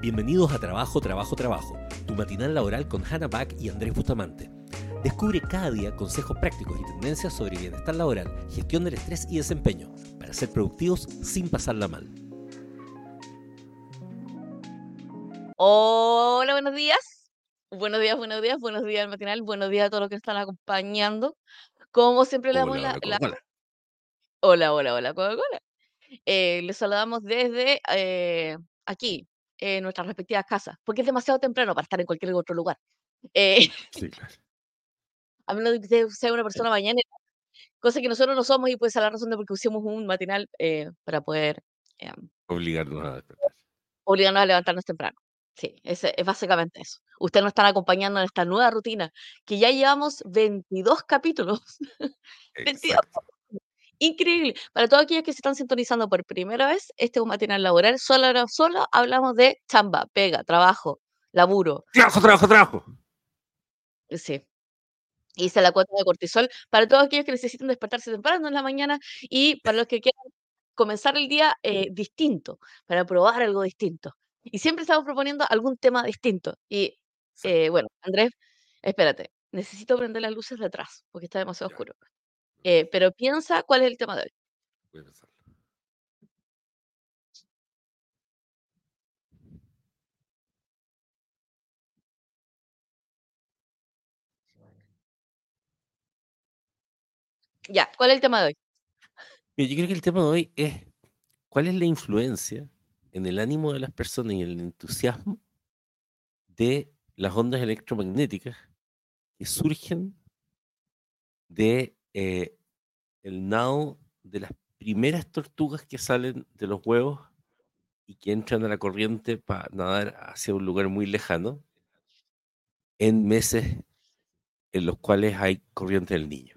Bienvenidos a Trabajo, Trabajo, Trabajo, tu matinal laboral con Hannah Back y Andrés Bustamante. Descubre cada día consejos prácticos y tendencias sobre bienestar laboral, gestión del estrés y desempeño, para ser productivos sin pasarla mal. Hola, buenos días. Buenos días, buenos días, buenos días al matinal, buenos días a todos los que están acompañando. Como siempre le damos Hola, la, hola. Hola, hola, hola, Coca-Cola. Eh, les saludamos desde eh, aquí, en nuestras respectivas casas, porque es demasiado temprano para estar en cualquier otro lugar. Eh, Sí, claro. a menos de que sea una persona mañana, cosa que nosotros no somos y puede ser la razón de por qué usamos un matinal eh, para poder eh, Obligarnos a despertar. obligarnos a levantarnos temprano. Sí, ese es básicamente eso. Ustedes nos están acompañando en esta nueva rutina, que ya llevamos 22 capítulos. 22. Exacto. Increíble. Para todos aquellos que se están sintonizando por primera vez, este es un matinal laboral. Solo, solo hablamos de chamba, pega, trabajo, laburo. Trabajo, trabajo, trabajo. Sí. Hice la cuota de cortisol para todos aquellos que necesitan despertarse temprano en la mañana y para los que quieran comenzar el día eh, distinto, para probar algo distinto. Y siempre estamos proponiendo algún tema distinto. Y eh, bueno, Andrés, espérate, necesito prender las luces de atrás porque está demasiado oscuro. Eh, pero piensa cuál es el tema de hoy. Voy a pensarlo. Ya, ¿cuál es el tema de hoy? Yo creo que el tema de hoy es cuál es la influencia en el ánimo de las personas y el entusiasmo de las ondas electromagnéticas que surgen de eh, el nado de las primeras tortugas que salen de los huevos y que entran a la corriente para nadar hacia un lugar muy lejano en meses en los cuales hay corriente del niño.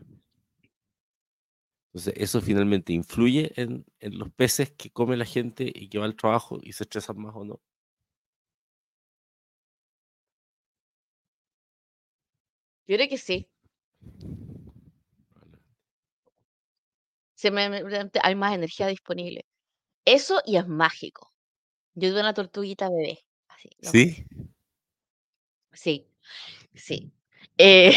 Entonces, eso finalmente influye en, en los peces que come la gente y que va al trabajo y se estresan más o no. Yo creo que sí. Se me- me- hay más energía disponible. Eso y es mágico. Yo tuve una tortuguita bebé. Así, ¿Sí? Sí, sí. Eh,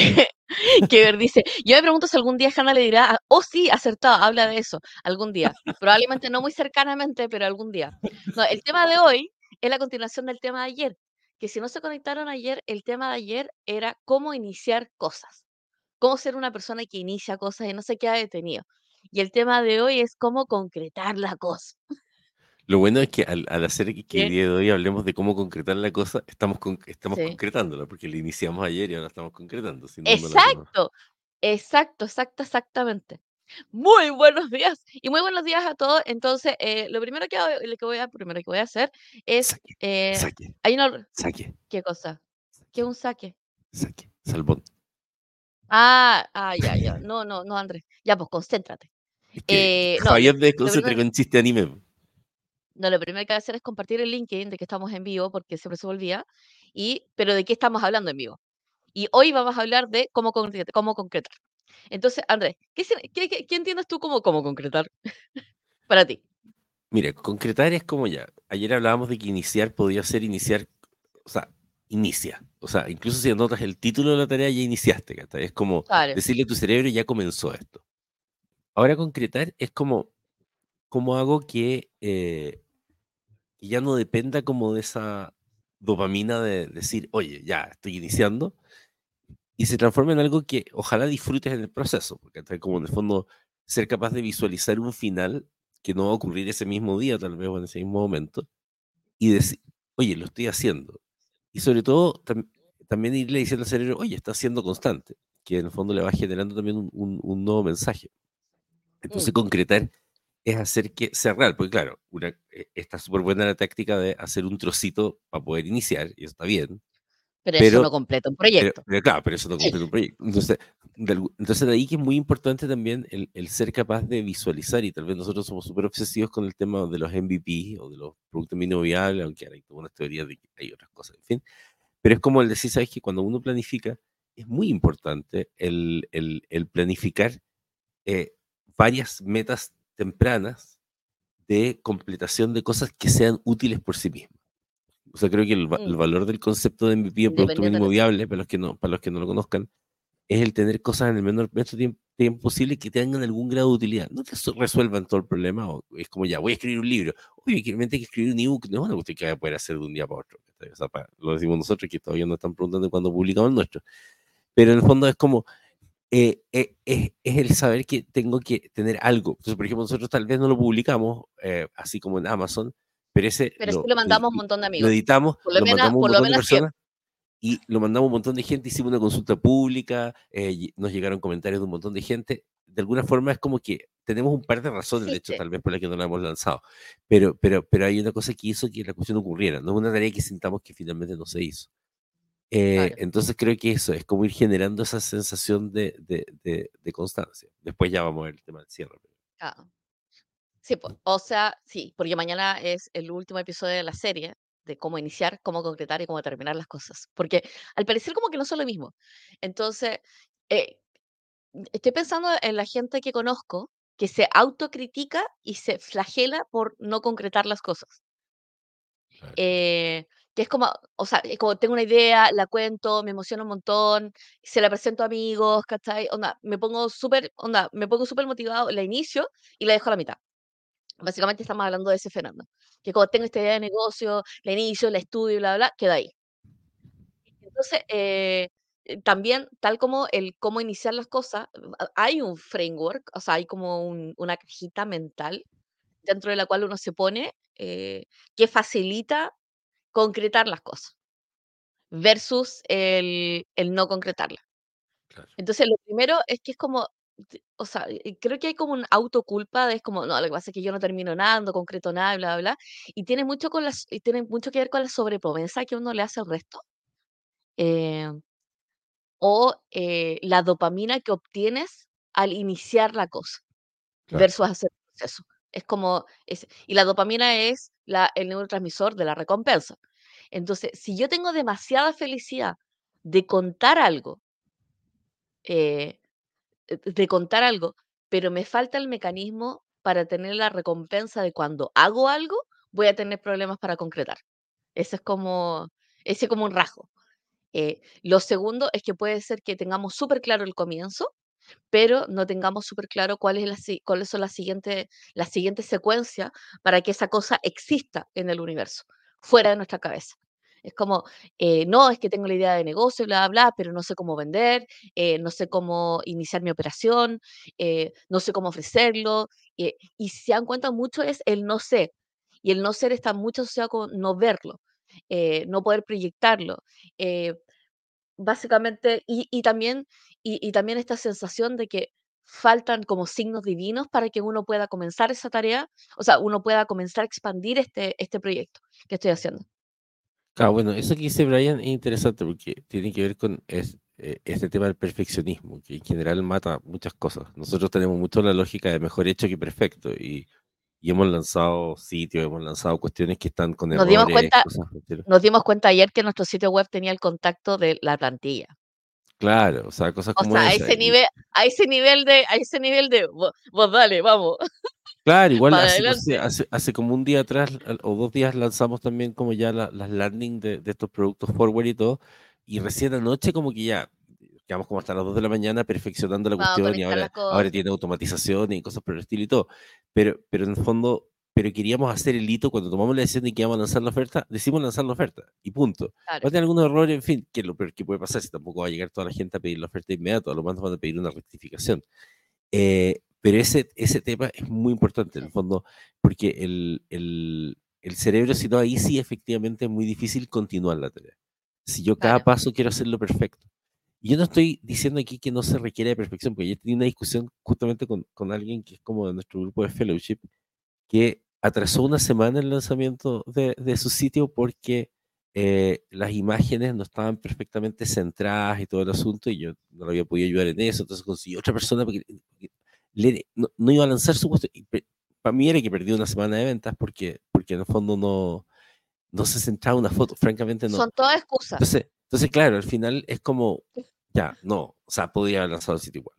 que ver dice, yo me pregunto si algún día Hannah le dirá, oh sí, acertado, habla de eso, algún día. Probablemente no muy cercanamente, pero algún día. No, el tema de hoy es la continuación del tema de ayer, que si no se conectaron ayer, el tema de ayer era cómo iniciar cosas, cómo ser una persona que inicia cosas y no se queda detenido. Y el tema de hoy es cómo concretar la cosa. Lo bueno es que al, al hacer que ¿Qué? el día de hoy hablemos de cómo concretar la cosa, estamos, con, estamos Sí. concretándola, porque la iniciamos ayer y ahora estamos concretando. Exacto, exacto, exacto, exactamente. Muy buenos días y muy buenos días a todos. Entonces, eh, lo primero que, voy- lo que voy a, primero que voy a hacer es, Saque, eh, saque, hay una, saque, ¿qué cosa? ¿Qué es un saque? saque, salbón. Ah, ah, ya, ya. No, no, no, Andrés. Ya, pues concéntrate. Es que Eh, no, Javier lo desconcentra con chiste anime. No, lo primero que voy a hacer es compartir el LinkedIn de que estamos en vivo, porque siempre se me olvida. Y, pero ¿de qué estamos hablando en vivo? Y hoy vamos a hablar de cómo concretar. Cómo concretar. Entonces, Andrés, ¿qué, qué- qué- qué entiendes tú como cómo concretar para ti? Mira, concretar es como ya. Ayer hablábamos de que iniciar podía ser iniciar, o sea, inicia. O sea, incluso si anotas el título de la tarea, ya iniciaste. ¿cachai? Es como Claro. decirle a tu cerebro, ya comenzó esto. Ahora concretar es como, ¿cómo hago que, eh, que ya no dependa como de esa dopamina de decir, oye, ya estoy iniciando, y se transforma en algo que ojalá disfrutes en el proceso, porque ¿cachai? como en el fondo ser capaz de visualizar un final que no va a ocurrir ese mismo día, tal vez, o en ese mismo momento, y decir, oye, lo estoy haciendo. Y sobre todo, tam- también irle diciendo al cerebro, oye, está siendo constante, que en el fondo le va generando también un, un- un nuevo mensaje. Entonces, Mm. concretar es hacer que sea real, porque claro, una, eh, está súper buena la táctica de hacer un trocito para poder iniciar, y eso está bien, Pero, eso pero- no completa un pero, proyecto. pero claro, pero eso no completa un proyecto. Entonces, de, entonces de ahí que es muy importante también el, el ser capaz de visualizar, y tal vez nosotros somos súper obsesivos con el tema de los MVP o de los productos mínimo viables, aunque ahora hay unas teorías de que hay otras cosas, en fin. Pero es como el decir, ¿sabes que Cuando uno planifica, es muy importante el, el- el planificar eh, varias metas tempranas de completación de cosas que sean útiles por sí mismas. O sea, creo que el, el Mm. valor del concepto de MVP o producto mínimo viable, para los que no, para los que no lo conozcan, es el tener cosas en el menor menor tiempo, tiempo posible que tengan algún grado de utilidad. No que eso resuelvan todo el problema, o es como ya, voy a escribir un libro. Realmente hay que escribir un ebook, no es una cuestión que vaya a poder hacer de un día para otro. O sea, para- lo decimos nosotros, que todavía no están preguntando cuándo publicamos el nuestro. Pero en el fondo es como, eh, eh, es, es el saber que tengo que tener algo. Entonces, por ejemplo, nosotros tal vez no lo publicamos, eh, así como en Amazon, pero ese Pero sí lo mandamos a un montón de lo amigos. editamos, Por lo lo menos- mandamos a un lo montón de personas y lo mandamos a un montón de gente, hicimos una consulta pública, eh, nos llegaron comentarios de un montón de gente. De alguna forma es como que tenemos un par de razones, de hecho, Existe. tal vez por las que no la hemos lanzado, pero, pero, pero hay una cosa que hizo que la cuestión ocurriera, no es una tarea que sintamos que finalmente no se hizo. Eh, Claro. Entonces creo que eso es como ir generando esa sensación de, de, de- de constancia. Después ya vamos a ver el tema del cierre. Ah. Sí, po, o sea, sí, porque mañana es el último episodio de la serie de cómo iniciar, cómo concretar y cómo terminar las cosas. Porque al parecer como que no son lo mismo. Entonces, eh, estoy pensando en la gente que conozco que se autocritica y se flagela por no concretar las cosas. Claro. Eh, que es como, o sea, como tengo una idea, la cuento, me emociona un montón, se la presento a amigos, ¿cachai? Onda, me pongo súper, onda, me pongo súper motivado, la inicio y la dejo a la mitad. Básicamente estamos hablando de ese fenómeno. Que como tengo esta idea de negocio, la inicio, la estudio, bla, bla, queda ahí. Entonces, eh, eh, también, tal como el cómo iniciar las cosas, a- hay un framework, o sea, hay como un- una cajita mental dentro de la cual uno se pone eh, que facilita concretar las cosas versus el, el no concretarlas. Claro. Entonces, lo primero es que es como, o sea, creo que hay como un autoculpa de es como, no, lo que pasa es que yo no termino nada, no concreto nada, bla, bla, bla. Y tiene mucho, con las, y tiene mucho que ver con la sobrepromesa que uno le hace al resto. eh, o eh, la dopamina que obtienes al iniciar la cosa Claro. versus hacer el proceso. Es como, es, y la dopamina es la, el neurotransmisor de la recompensa. Entonces, si yo tengo demasiada felicidad de contar algo, eh, de contar algo, pero me falta el mecanismo para tener la recompensa de cuando hago algo, voy a tener problemas para concretar. Ese es como, ese es como un rasgo. Eh, lo segundo es que puede ser que tengamos súper claro el comienzo, pero no tengamos súper claro cuál la cuáles son las siguientes las siguientes secuencias para que esa cosa exista en el universo, fuera de nuestra cabeza. Es como, eh, no, es que tengo la idea de negocio, bla, bla, pero no sé cómo vender, eh, no sé cómo iniciar mi operación, eh, no sé cómo ofrecerlo. eh, y si se dan cuenta, mucho es el no sé. Y el no ser está mucho asociado con no verlo, eh, no poder proyectarlo. eh, básicamente, y, y también, y, y también esta sensación de que faltan como signos divinos para que uno pueda comenzar esa tarea, o sea, uno pueda comenzar a expandir este, este proyecto que estoy haciendo. Ah, bueno, eso que dice Brian es interesante porque tiene que ver con es- eh, este tema del perfeccionismo, que en general mata muchas cosas. Nosotros tenemos mucho la lógica de mejor hecho que perfecto y, y hemos lanzado sitios, hemos lanzado cuestiones que están con Nos dimos cuenta- cosas. Nos dimos cuenta ayer que nuestro sitio web tenía el contacto de la plantilla. Claro, o sea, cosas O como sea, a esa, ese y- nivel, a ese nivel de, a ese nivel de, vos, vos dale, vamos. Claro, igual hace, hace, hace como un día atrás o dos días lanzamos también como ya la- las landing de, de estos productos forward y todo, y recién anoche como que ya quedamos como hasta las 2 de la mañana perfeccionando la a cuestión y ahora, ahora tiene automatización y cosas por el estilo y todo, pero, pero en el fondo, pero queríamos hacer el hito cuando tomamos la decisión de que íbamos a lanzar la oferta, decimos lanzar la oferta y punto. Va Claro. a tener algunos errores, en fin, que es lo peor que puede pasar si tampoco va a llegar toda la gente a pedir la oferta inmediato, a lo más nos van a pedir una rectificación. Eh, pero ese, ese tema es muy importante en el fondo, porque el, el, el cerebro, si no, ahí sí efectivamente es muy difícil continuar la tarea. Si yo cada paso quiero hacerlo perfecto. Y yo no estoy diciendo aquí que no se requiere de perfección, porque yo tenía una discusión justamente con, con alguien que es como de nuestro grupo de fellowship, que atrasó una semana el lanzamiento de, de su sitio porque eh, las imágenes no estaban perfectamente centradas y todo el asunto, y yo no lo había podido ayudar en eso, entonces consiguió otra persona porque le- no, no iba a lanzar su puesto. Para mí era que perdí una semana de ventas porque, porque en el fondo no, no se centraba una foto, francamente no. Son todas excusas. Entonces, entonces, claro, al final es como, ya, no, o sea, podía haber lanzado el sitio igual.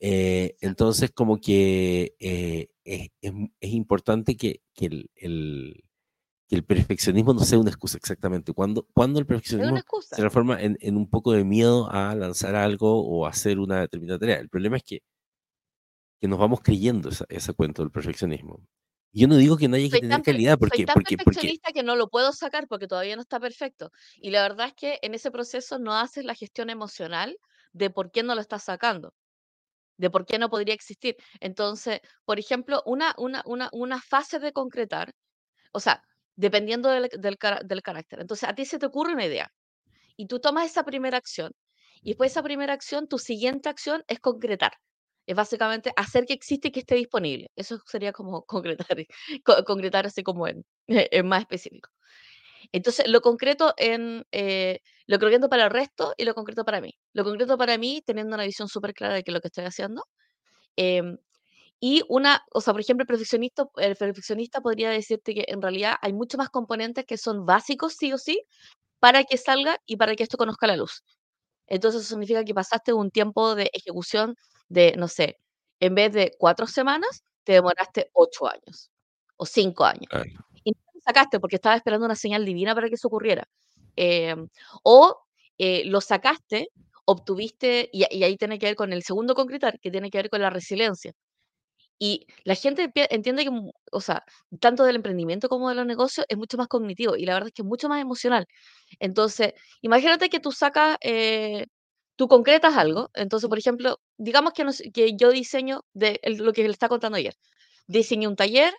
Eh, entonces, como que eh, es, es- es importante que, que el, el- que el perfeccionismo no sea una excusa exactamente. Cuando, cuando el perfeccionismo se transforma en, en un poco de miedo a lanzar algo o hacer una determinada tarea. El problema es que, que nos vamos creyendo esa, ese cuento del perfeccionismo. Yo no digo que no haya que Soy tener calidad, soy porque, tan porque, porque perfeccionista que no lo puedo sacar porque todavía no está perfecto. Y la verdad es que en ese proceso no haces la gestión emocional de por qué no lo estás sacando, de por qué no podría existir. Entonces, por ejemplo, una, una, una, una fase de concretar, o sea, dependiendo del, del, del carácter. Entonces, a ti se te ocurre una idea y tú tomas esa primera acción. Y después de esa primera acción, tu siguiente acción es concretar. Es básicamente hacer que existe y que esté disponible. Eso sería como concretar, co- concretar así como en, en más específico. Entonces, lo concreto en eh, lo concreto para el resto y lo concreto para mí. Lo concreto para mí, teniendo una visión súper clara de qué es lo que estoy haciendo. em, y una, o sea, por ejemplo, el perfeccionista, el perfeccionista podría decirte que en realidad hay muchos más componentes que son básicos, sí o sí, para que salga y para que esto conozca la luz. Entonces, eso significa que pasaste un tiempo de ejecución de, no sé, en vez de cuatro semanas, te demoraste ocho años o cinco años. claro, Y no lo sacaste porque estaba esperando una señal divina para que eso ocurriera. Em, o eh, lo sacaste, obtuviste, y, y ahí tiene que ver con el segundo concretar, que tiene que ver con la resiliencia. Y la gente entiende que, o sea, tanto del emprendimiento como de los negocios es mucho más cognitivo y la verdad es que es mucho más emocional. Entonces, imagínate que tú sacas, eh, tú concretas algo. Entonces, por ejemplo, digamos que, nos- que yo diseño de lo que le está contando ayer. Diseñé un taller,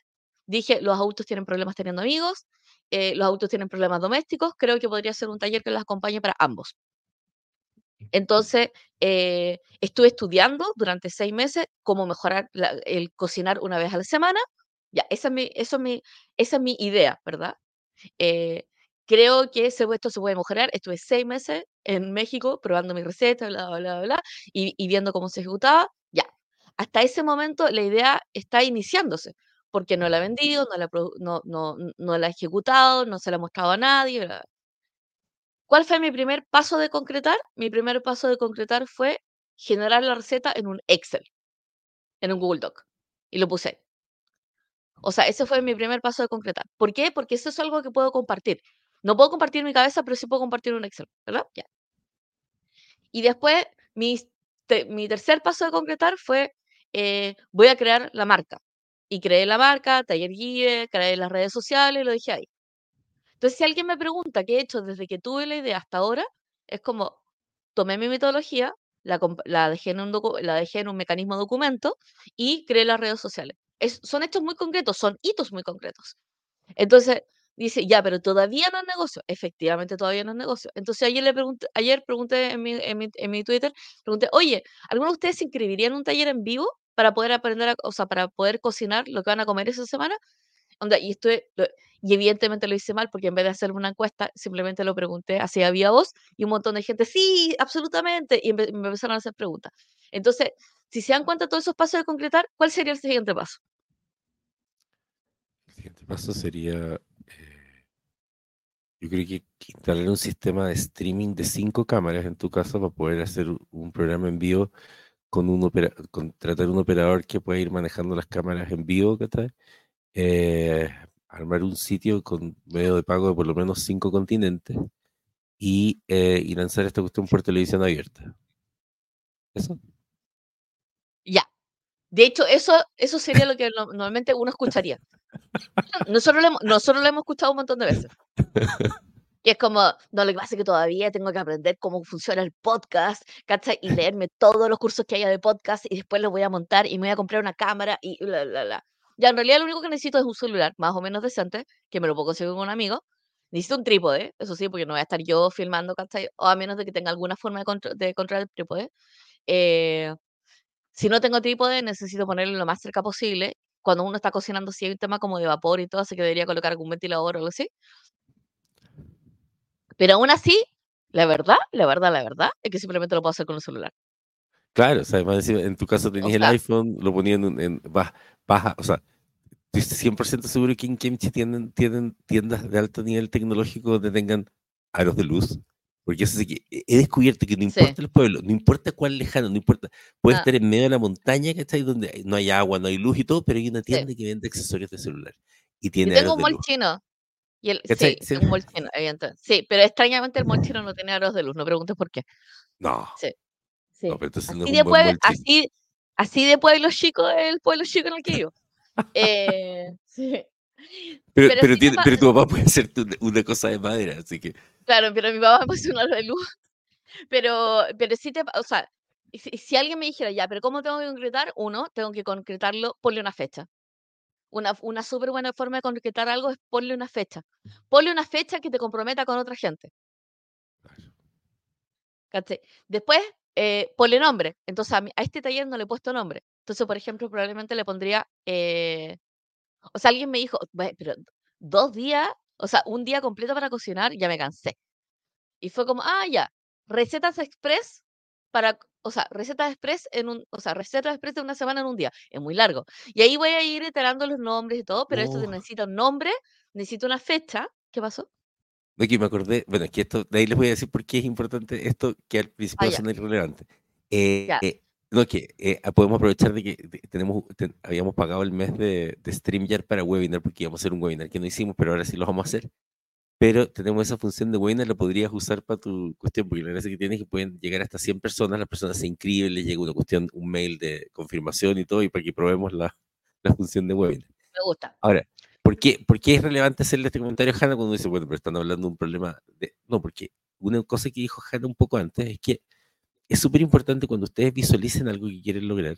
dije, los adultos tienen problemas teniendo amigos, eh, los adultos tienen problemas domésticos, creo que podría ser un taller que los acompañe para ambos. Entonces, eh, estuve estudiando durante seis meses cómo mejorar la- el cocinar una vez a la semana. Ya, esa es mi, eso es mi, esa es mi idea, ¿verdad? Eh, creo que ese, esto se puede mejorar. Estuve seis meses en México probando mi receta, bla, bla, bla, bla, y, y viendo cómo se ejecutaba. Ya, hasta ese momento la idea está iniciándose, porque no la he vendido, no la, no, no, no la he ejecutado, no se la he mostrado a nadie. bla, bla. ¿Cuál fue mi primer paso de concretar? Mi primer paso de concretar fue generar la receta en un Excel, en un Google Doc, y lo puse. O sea, ese fue mi primer paso de concretar. ¿Por qué? Porque eso es algo que puedo compartir. No puedo compartir mi cabeza, pero sí puedo compartir un Excel, ¿verdad? Ya. Y después, mi, te- mi tercer paso de concretar fue, eh, voy a crear la marca. Y creé la marca, Taller Guille, creé las redes sociales, lo dije ahí. Entonces, si alguien me pregunta qué he hecho desde que tuve la idea hasta ahora, es como, tomé mi metodología, la, dejé en un, mecanismo documento y creé las redes sociales. Es- son hechos muy concretos, son hitos muy concretos. Entonces, dice, ya, pero todavía no es negocio. Efectivamente, todavía no es negocio. Entonces, ayer le pregunté, ayer pregunté en mi, Twitter, pregunté, oye, ¿alguno de ustedes se inscribiría en un taller en vivo para poder aprender, a, o sea, para poder cocinar lo que van a comer esa semana? Onda, y estoy, lo- y evidentemente lo hice mal porque en vez de hacer una encuesta, simplemente lo pregunté así había voz y un montón de gente, sí, absolutamente, y me empezaron a hacer preguntas. Entonces, si se dan cuenta de todos esos pasos de concretar, ¿cuál sería el siguiente paso? el siguiente paso sería, eh, yo creo que instalar un sistema de streaming de cinco cámaras en tu casa para poder hacer un programa en vivo con un opera- contratar un operador que pueda ir manejando las cámaras en vivo, ¿cachai? Eh, armar un sitio con medio de pago de por lo menos cinco continentes y, eh, y lanzar esta cuestión por televisión abierta. Eso. Ya. De hecho, eso, eso sería lo que no- normalmente uno escucharía. Nosotros lo, hemos, nosotros lo hemos escuchado un montón de veces. Y es como, no, lo que pasa es que todavía tengo que aprender cómo funciona el podcast, ¿cachai? Y leerme todos los cursos que haya de podcast y después los voy a montar y me voy a comprar una cámara y bla, bla, bla. Ya, en realidad lo único que necesito es un celular más o menos decente, que me lo puedo conseguir con un amigo. Necesito un trípode, eso sí, porque no voy a estar yo filmando, ¿cachai? O a menos de que tenga alguna forma de, contro- de controlar el trípode. Eh, si no tengo trípode, necesito ponerlo lo más cerca posible. Cuando uno está cocinando, si hay un tema como de vapor y todo, así que debería colocar algún ventilador o algo así. Pero aún así, la verdad, la verdad, la verdad, es que simplemente lo puedo hacer con el celular. Claro, o sea, además en tu caso O tenías el iPhone, lo ponían en, en baja, baja, o sea, estoy 100% seguro que en Kimchi tienen, tienen tiendas de alto nivel tecnológico donde tengan aros de luz. Porque eso sí que he descubierto que no sí. importa el pueblo, no importa cuál lejano, no importa. Puede Ah, estar en medio de la montaña, ¿cachai? Donde no hay agua, no hay luz y todo, pero hay una sí. tienda que vende accesorios de celular y Yo tiene tengo aros un de mall luz. chino. Y el, sí, Sí. un molchino, evidentemente. Sí, pero extrañamente el molchino no tiene aros de luz, no preguntes por qué. No, Sí, sí. no, Así de, pueblo, así, así de pueblo chico el pueblo chico en el que vivo. Eh, sí. Pero, pero tiene- tu papá puede hacerte una, una cosa de madera, así que. Claro, pero mi papá me puso un aro de luz. Pero, pero sí te, o sea, si, si alguien me dijera, ya, pero ¿cómo tengo que concretar? Uno, tengo que concretarlo, ponle una fecha. Una, una súper buena forma de concretar algo es ponle una fecha. Ponle una fecha que te comprometa con otra gente. Después, eh, ponle nombre. Entonces, a, este taller no le he puesto nombre. Entonces, por ejemplo, probablemente le pondría, eh, o sea, alguien me dijo, "Ve, pero dos días, o sea, un día completo para cocinar, ya me cansé. Y fue como, ah, ya, recetas express para, o sea, recetas express en un, o sea, recetas express de una semana en un día. Es muy largo. Y ahí voy a ir iterando los nombres y todo, pero esto necesita un nombre, necesita una fecha. ¿Qué pasó? De aquí me acordé, bueno, es que esto, de ahí les voy a decir por qué es importante esto que al principio Ah, va a sonar irrelevante. Eh, eh, no, que eh, podemos aprovechar de que de- tenemos, ten- habíamos pagado el mes de, de StreamYard para webinar porque íbamos a hacer un webinar que no hicimos, pero ahora sí lo vamos a hacer. Pero tenemos esa función de webinar, la podrías usar para tu cuestión, porque la gracia que tienes es que pueden llegar hasta 100 personas, las personas se inscriben, les llega una cuestión, un mail de confirmación y todo, y para que probemos la, la función de webinar. Me gusta. Ahora, ¿por qué, por qué es relevante hacerle este comentario a Hanna cuando dice, bueno, pero están hablando de un problema de... No, porque una cosa que dijo Hanna un poco antes es que es súper importante cuando ustedes visualicen algo que quieren lograr,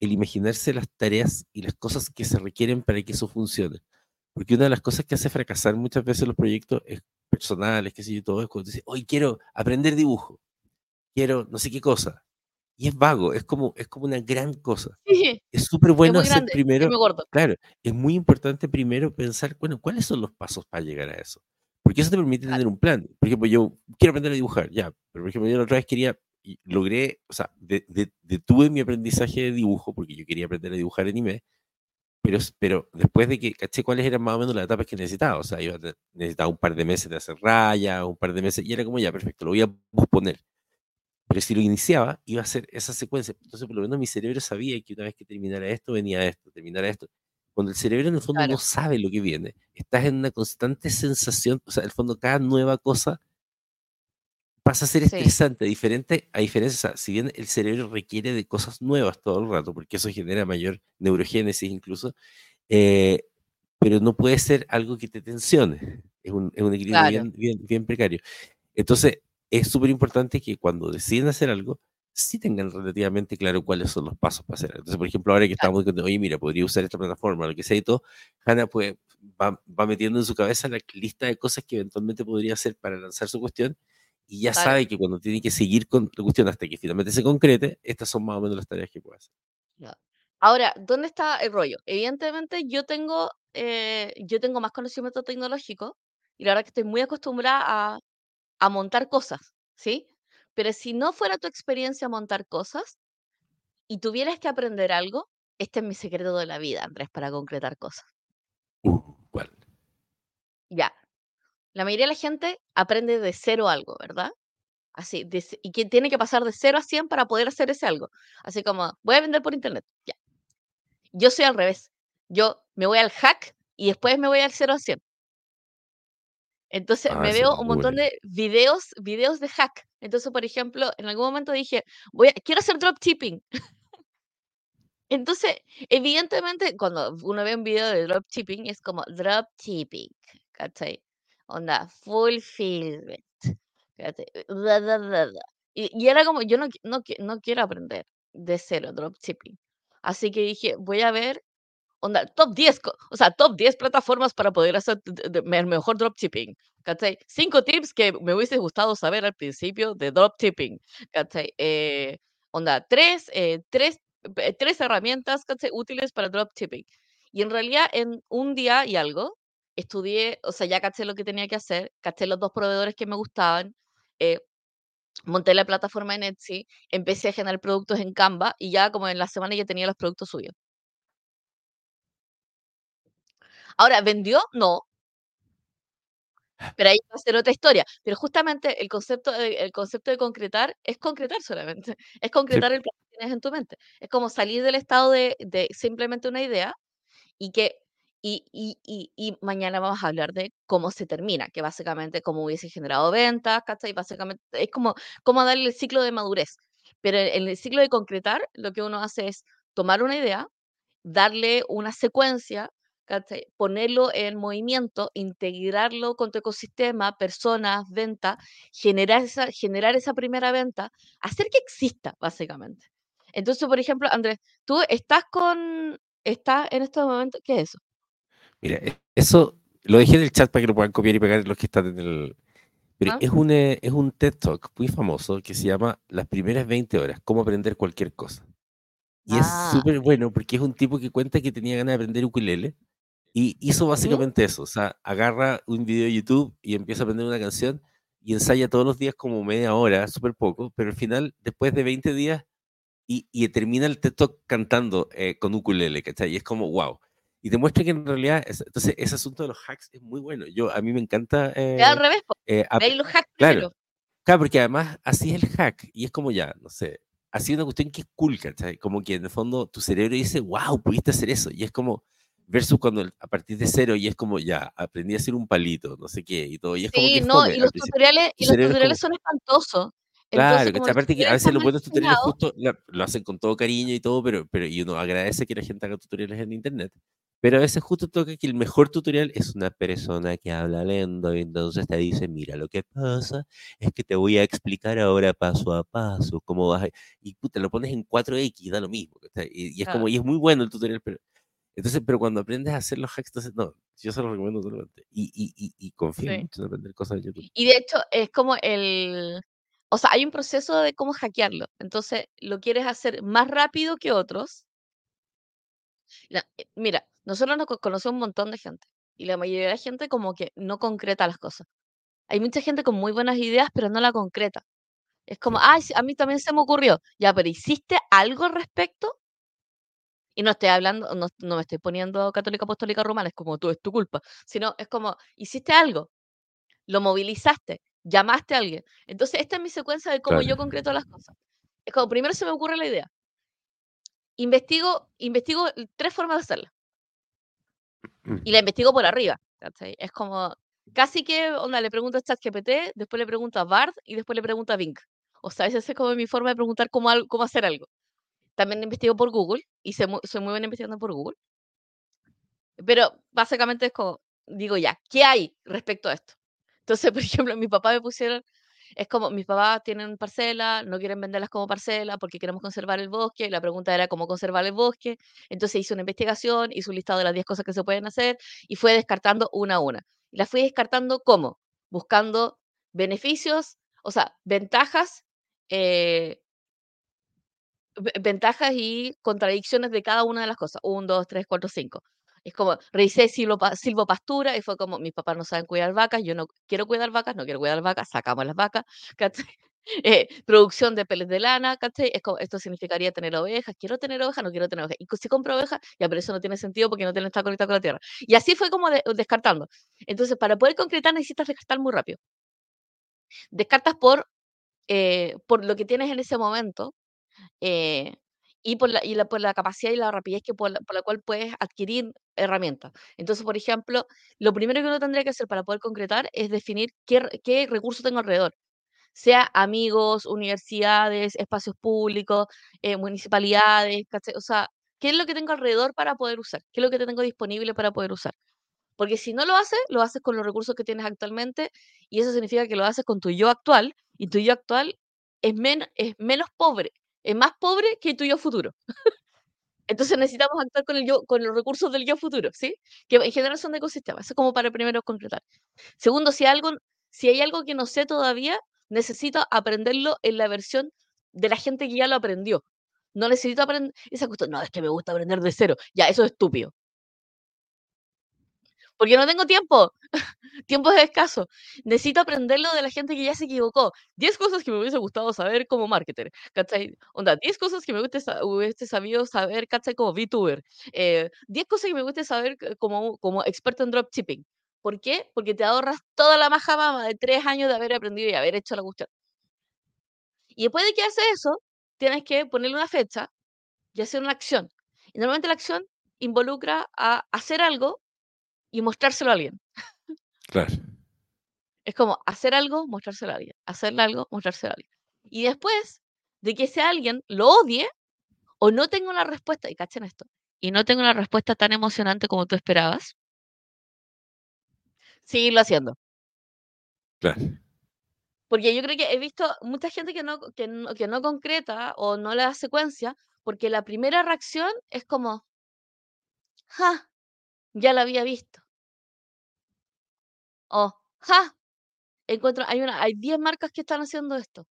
el imaginarse las tareas y las cosas que se requieren para que eso funcione. Porque una de las cosas que hace fracasar muchas veces los proyectos es personales, qué sé yo, todo es cuando dice, hoy quiero aprender dibujo, quiero no sé qué cosa. Y es vago, es como, es como una gran cosa. Sí, Es súper bueno hacer grande, primero, es claro, es muy importante primero pensar, bueno, ¿cuáles son los pasos para llegar a eso? Porque eso te permite Claro. tener un plan. Por ejemplo, yo quiero aprender a dibujar, ya, pero por ejemplo, yo la otra vez quería, y logré, o sea, de- de- detuve mi aprendizaje de dibujo porque yo quería aprender a dibujar anime, pero, pero después de que caché cuáles eran más o menos las etapas que necesitaba, o sea, iba a necesitaba un par de meses de hacer rayas, un par de meses, y era como ya, perfecto, lo voy a posponer. Pero si lo iniciaba, iba a ser esa secuencia. Entonces, por lo menos mi cerebro sabía que una vez que terminara esto, venía esto, terminara esto. Cuando el cerebro en el fondo Claro. no sabe lo que viene, estás en una constante sensación, o sea, en el fondo cada nueva cosa pasa a ser Sí. estresante, diferente, a diferencia, o sea, si bien el cerebro requiere de cosas nuevas todo el rato, porque eso genera mayor neurogénesis incluso, eh, pero no puede ser algo que te tensione. Es un, es un equilibrio Claro. bien, bien, bien precario. Entonces, es súper importante que cuando deciden hacer algo, sí tengan relativamente claro cuáles son los pasos para hacer. Entonces, por ejemplo, ahora que estamos diciendo, oye, mira, podría usar esta plataforma, lo que sea y todo, Hanna pues, va, va metiendo en su cabeza la lista de cosas que eventualmente podría hacer para lanzar su cuestión y ya Claro. sabe que cuando tiene que seguir con la cuestión hasta que finalmente se concrete, estas son más o menos las tareas que puede hacer. Ahora, ¿dónde está el rollo? Evidentemente, yo tengo, eh, yo tengo más conocimiento tecnológico y la verdad que estoy muy acostumbrada a, a montar cosas, ¿sí? Pero si no fuera tu experiencia montar cosas y tuvieras que aprender algo, este es mi secreto de la vida, Andrés, para concretar cosas. Uh, ¿cuál? Ya. La mayoría de la gente aprende de cero algo, ¿verdad? Así, de y que tiene que pasar de 0 a 100 para poder hacer ese algo. Así como, voy a vender por internet. Ya. Yo soy al revés. Yo me voy al hack y después me voy al 0 a 100. Entonces Ah, me veo es un muy montón bueno. de videos, videos de hack. Entonces, por ejemplo, en algún momento dije, voy a, quiero hacer dropshipping. Entonces, evidentemente, cuando uno ve un video de dropshipping, es como dropshipping, ¿cachai? Onda, fulfillment, bla. Y, y era como, yo no, qui- no, qui- no quiero aprender de cero dropshipping. Así que dije, voy a ver, onda, top 10, co- o sea, top 10 plataformas para poder hacer el mejor dropshipping, ¿cachai? Cinco tips que me hubiese gustado saber al principio de dropshipping, ¿cachai? Eh, onda, tres, eh, tres, eh, tres herramientas, ¿cachai? útiles para dropshipping. Y en realidad, en un día y algo, estudié, o sea, ya caché lo que tenía que hacer, caché los dos proveedores que me gustaban, eh, monté la plataforma en Etsy, empecé a generar productos en Canva y ya como en la semana ya tenía los productos subidos. Ahora, ¿vendió? No, pero ahí va a ser otra historia. Pero justamente el concepto de, el concepto de concretar es concretar solamente, es concretar el plan que tienes en tu mente. Es como salir del estado de, de simplemente una idea y que Y y y y mañana vamos a hablar de cómo se termina, que básicamente cómo hubiese generado ventas, ¿cachai? Básicamente es como cómo darle el ciclo de madurez. Pero en el ciclo de concretar, lo que uno hace es tomar una idea, darle una secuencia, ¿cachai? Ponerlo en movimiento, integrarlo con tu ecosistema, personas, venta, generar esa generar esa primera venta, hacer que exista, básicamente. Entonces, por ejemplo, Andrés, tú estás con estás en estos momentos ¿qué es eso? Mira, e eso lo dejé en el chat para que lo puedan copiar y pegar los que están en el pero ¿Ah? es un, eh, es un TED Talk muy famoso que se llama Las primeras 20 horas, cómo aprender cualquier cosa. Y es Ah, súper bueno porque es un tipo que cuenta que tenía ganas de aprender ukulele y hizo básicamente eso, o sea, agarra un video de YouTube y empieza a aprender una canción y ensaya todos los días como media hora, súper poco, pero al final, después de 20 días, y, y termina el Talk cantando eh, con ukulele, ¿cachai? Y es como, wow. Y te muestra que en realidad, es- entonces, ese asunto de los hacks es muy bueno. Yo, a mí me encanta, Es al eh, revés, eh, Veis los hacks claro. Claro, porque además así es el hack, y es como ya, no sé, así una cuestión que es cool, ¿cachai? Como que en el fondo tu cerebro dice, wow, pudiste hacer eso, y es como, versus cuando a partir de cero, y es como ya, aprendí a hacer un palito, no sé qué, y todo, y es como que Sí, no, y los tutoriales Tu y los tutoriales como, son espantosos. Entonces, claro, Aparte que a veces los buenos tutoriales justo la- lo hacen con todo cariño y todo, pero, pero y uno agradece que la gente haga tutoriales en internet. Pero a veces justo toca que el mejor tutorial es una persona que habla lento y entonces te dice, mira, lo que pasa es que te voy a explicar ahora paso a paso cómo vas a... Y puta, lo pones en 4X, da lo mismo. Y, y es ah, como, y es muy bueno el tutorial, pero... Entonces, pero cuando aprendes a hacer los hacks, entonces, no, yo se los recomiendo totalmente. Y, y, y, y confío sí. mucho en aprender cosas de YouTube. Y de hecho, es como el o sea, hay un proceso de cómo hackearlo. Entonces, lo quieres hacer más rápido que otros. Eh, mira, nosotros nos co conocemos un montón de gente, y la mayoría de la gente como que no concreta las cosas. Hay mucha gente con muy buenas ideas, pero no la concreta. Es como: "Ay, a mí también se me ocurrió". Ya, pero ¿hiciste algo al respecto? Y no estoy hablando, no, no me estoy poniendo católica apostólica romana, es como tú, es tu culpa, sino es como, hiciste algo, lo movilizaste, llamaste a alguien. Entonces, esta es mi secuencia de cómo yo concreto las cosas. Es como, primero se me ocurre la idea, investigo, investigo tres formas de hacerla y la investigo por arriba. ¿cachai? Es como, casi que, onda, le pregunto a ChatGPT, después le pregunto a Bard y después le pregunto a Bing. O sea, esa es como mi forma de preguntar cómo, cómo hacer algo. También investigo por Google y mu- soy muy buena investigando por Google. Pero básicamente es como, digo ya, ¿qué hay respecto a esto? Entonces, por ejemplo, mi papá me pusieron, es como, mis papás tienen parcela, no quieren venderlas como parcela porque queremos conservar el bosque, y la pregunta era cómo conservar el bosque, entonces hice una investigación, hice un listado de las 10 cosas que se pueden hacer y fue descartando una a una. Y las fui descartando ¿cómo? Buscando beneficios, o sea, ventajas, eh, ventajas y contradicciones de cada una de las cosas. Un, dos, tres, cuatro, cinco. Es como, revisé silvo, pa- silvopastura y fue como, mis papás no saben cuidar vacas, yo no quiero cuidar vacas, no quiero cuidar vacas, sacamos las vacas. Eh, producción de peles de lana, ¿cachai? Es como, esto significaría tener ovejas, quiero tener ovejas, no quiero tener ovejas. Y si compro ovejas, ya, pero eso no tiene sentido porque no tiene está conectado con la tierra. Y así fue como de- descartando. Entonces, para poder concretar necesitas descartar muy rápido. Descartas por, eh, por lo que tienes en ese momento, eh, y por la y la por la capacidad y la rapidez que por la por la cual puedes adquirir herramientas. Entonces, por ejemplo, lo primero que uno tendría que hacer para poder concretar es definir qué qué recursos tengo alrededor, sea amigos, universidades, espacios públicos, eh, municipalidades. O sea, ¿qué es lo que tengo alrededor para poder usar? ¿Qué es lo que tengo disponible para poder usar? Porque si no lo haces, lo haces con los recursos que tienes actualmente, y eso significa que lo haces con tu yo actual, y tu yo actual es men es menos pobre, es más pobre que tu yo futuro. Entonces necesitamos actuar con el yo con los recursos del yo futuro, ¿sí? Que en general son de ecosistemas. Eso es como para primero concretar. Segundo, si algo si hay algo que no sé todavía, necesito aprenderlo en la versión de la gente que ya lo aprendió. No necesito aprender esa cuestión, no, es que me gusta aprender de cero. Ya, eso es estúpido. Porque no tengo tiempo. Tiempo es escaso. Necesito aprenderlo de la gente que ya se equivocó. 10 cosas que me hubiese gustado saber como marketer, ¿cachai? Onda, 10 cosas que me hubiese, sa- hubiese sabido saber, ¿cachai? Como VTuber. Eh, 10 cosas que me hubiese saber como, como experto en dropshipping. ¿Por qué? Porque te ahorras toda la maja mama de 3 años de haber aprendido y haber hecho la cuestión. Y después de que haces eso, tienes que ponerle una fecha y hacer una acción. Y normalmente la acción involucra a hacer algo y mostrárselo a alguien. Claro. Es como hacer algo, mostrárselo a alguien. Hacer algo, mostrárselo a alguien. Y después de que ese alguien lo odie o no tenga una respuesta, y cachen esto, y no tenga una respuesta tan emocionante como tú esperabas, seguirlo haciendo. Claro. Porque yo creo que he visto mucha gente que no, que no, que no concreta o no le da secuencia, porque la primera reacción es como, ja, ya la había visto. O, ja, encuentro, hay una, hay 10 marcas que están haciendo esto.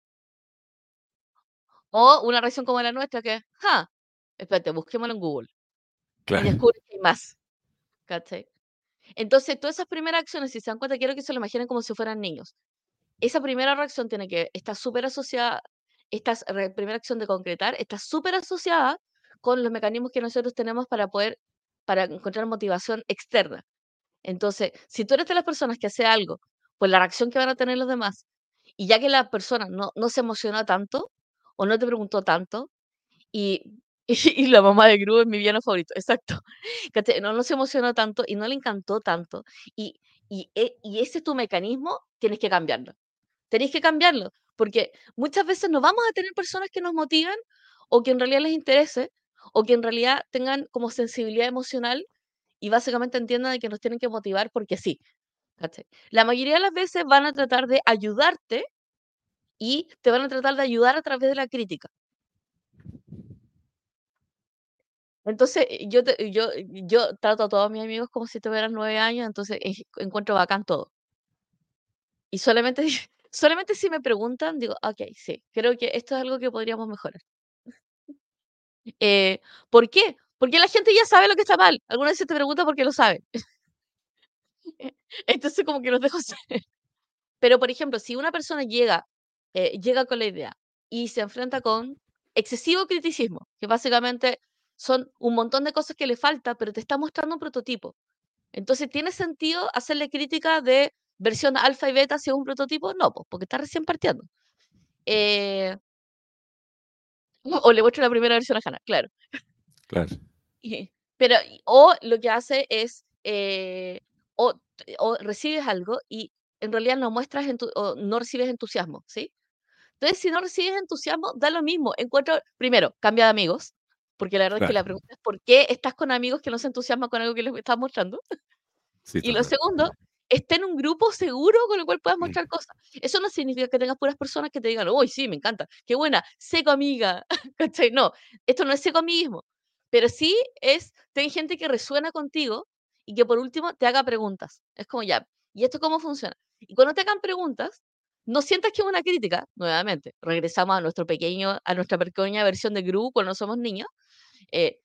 O una reacción como la nuestra que, ja, espérate, busquémoslo en Google. Y Claro. descubres que hay más. ¿Cachai? Entonces, todas esas primeras acciones, si se dan cuenta, quiero que se lo imaginen como si fueran niños. Esa primera reacción tiene que estar súper asociada, esta primera acción de concretar, está súper asociada con los mecanismos que nosotros tenemos para poder, para encontrar motivación externa. Entonces, si tú eres de las personas que hace algo por la reacción que van a tener los demás, y ya que la persona no, no se emocionó tanto o no te preguntó tanto, y, y, la mamá de Gru es mi villano favorito, exacto. ¿cachai? No, no se emocionó tanto y no le encantó tanto, y, y, e- y ese es tu mecanismo, tienes que cambiarlo. Tenéis que cambiarlo, porque muchas veces no vamos a tener personas que nos motivan o que en realidad les interese o que en realidad tengan como sensibilidad emocional y básicamente entiendan que nos tienen que motivar porque sí. ¿cachai? La mayoría de las veces van a tratar de ayudarte y te van a tratar de ayudar a través de la crítica. Entonces, eh, yo, te- yo, yo trato a todos mis amigos como si tuvieran nueve años, entonces eh, encuentro bacán todo. Y solamente, solamente si me preguntan, digo, ok, sí, creo que esto es algo que podríamos mejorar. Eh, ¿por qué? Porque la gente ya sabe lo que está mal. Algunas veces te preguntan por qué lo saben. Entonces, como que los dejo ser. Pero, por ejemplo, si una persona llega, eh, llega con la idea y se enfrenta con excesivo criticismo, que básicamente son un montón de cosas que le falta, pero te está mostrando un prototipo. Entonces, ¿tiene sentido hacerle crítica de versión alfa y beta hacia un prototipo? No, pues, porque está recién partiendo. Eh, o le muestro la primera versión a Hannah, claro. Claro. Pero, o lo que hace es, eh, o, o recibes algo y en realidad no muestras, entu- o no recibes entusiasmo, ¿sí? Entonces, si no recibes entusiasmo, da lo mismo. Encuentro, primero, cambia de amigos, porque la verdad es que la Claro. pregunta es ¿por qué estás con amigos que no se entusiasman con algo que les estás mostrando? Sí, Y lo segundo, esté en un grupo seguro con el cual puedas Mm, mostrar cosas. Eso no significa que tengas puras personas que te digan, uy, sí, me encanta, qué buena, seco amiga, ¿cachai? No, esto no es seco amiguismo, pero sí es, ten gente que resuena contigo y que por último te haga preguntas. Es como ya, ¿y esto cómo funciona? Y cuando te hagan preguntas, no sientas que es una crítica, nuevamente, regresamos a nuestro pequeño, a nuestra pequeña versión de Gru cuando somos niños, eh,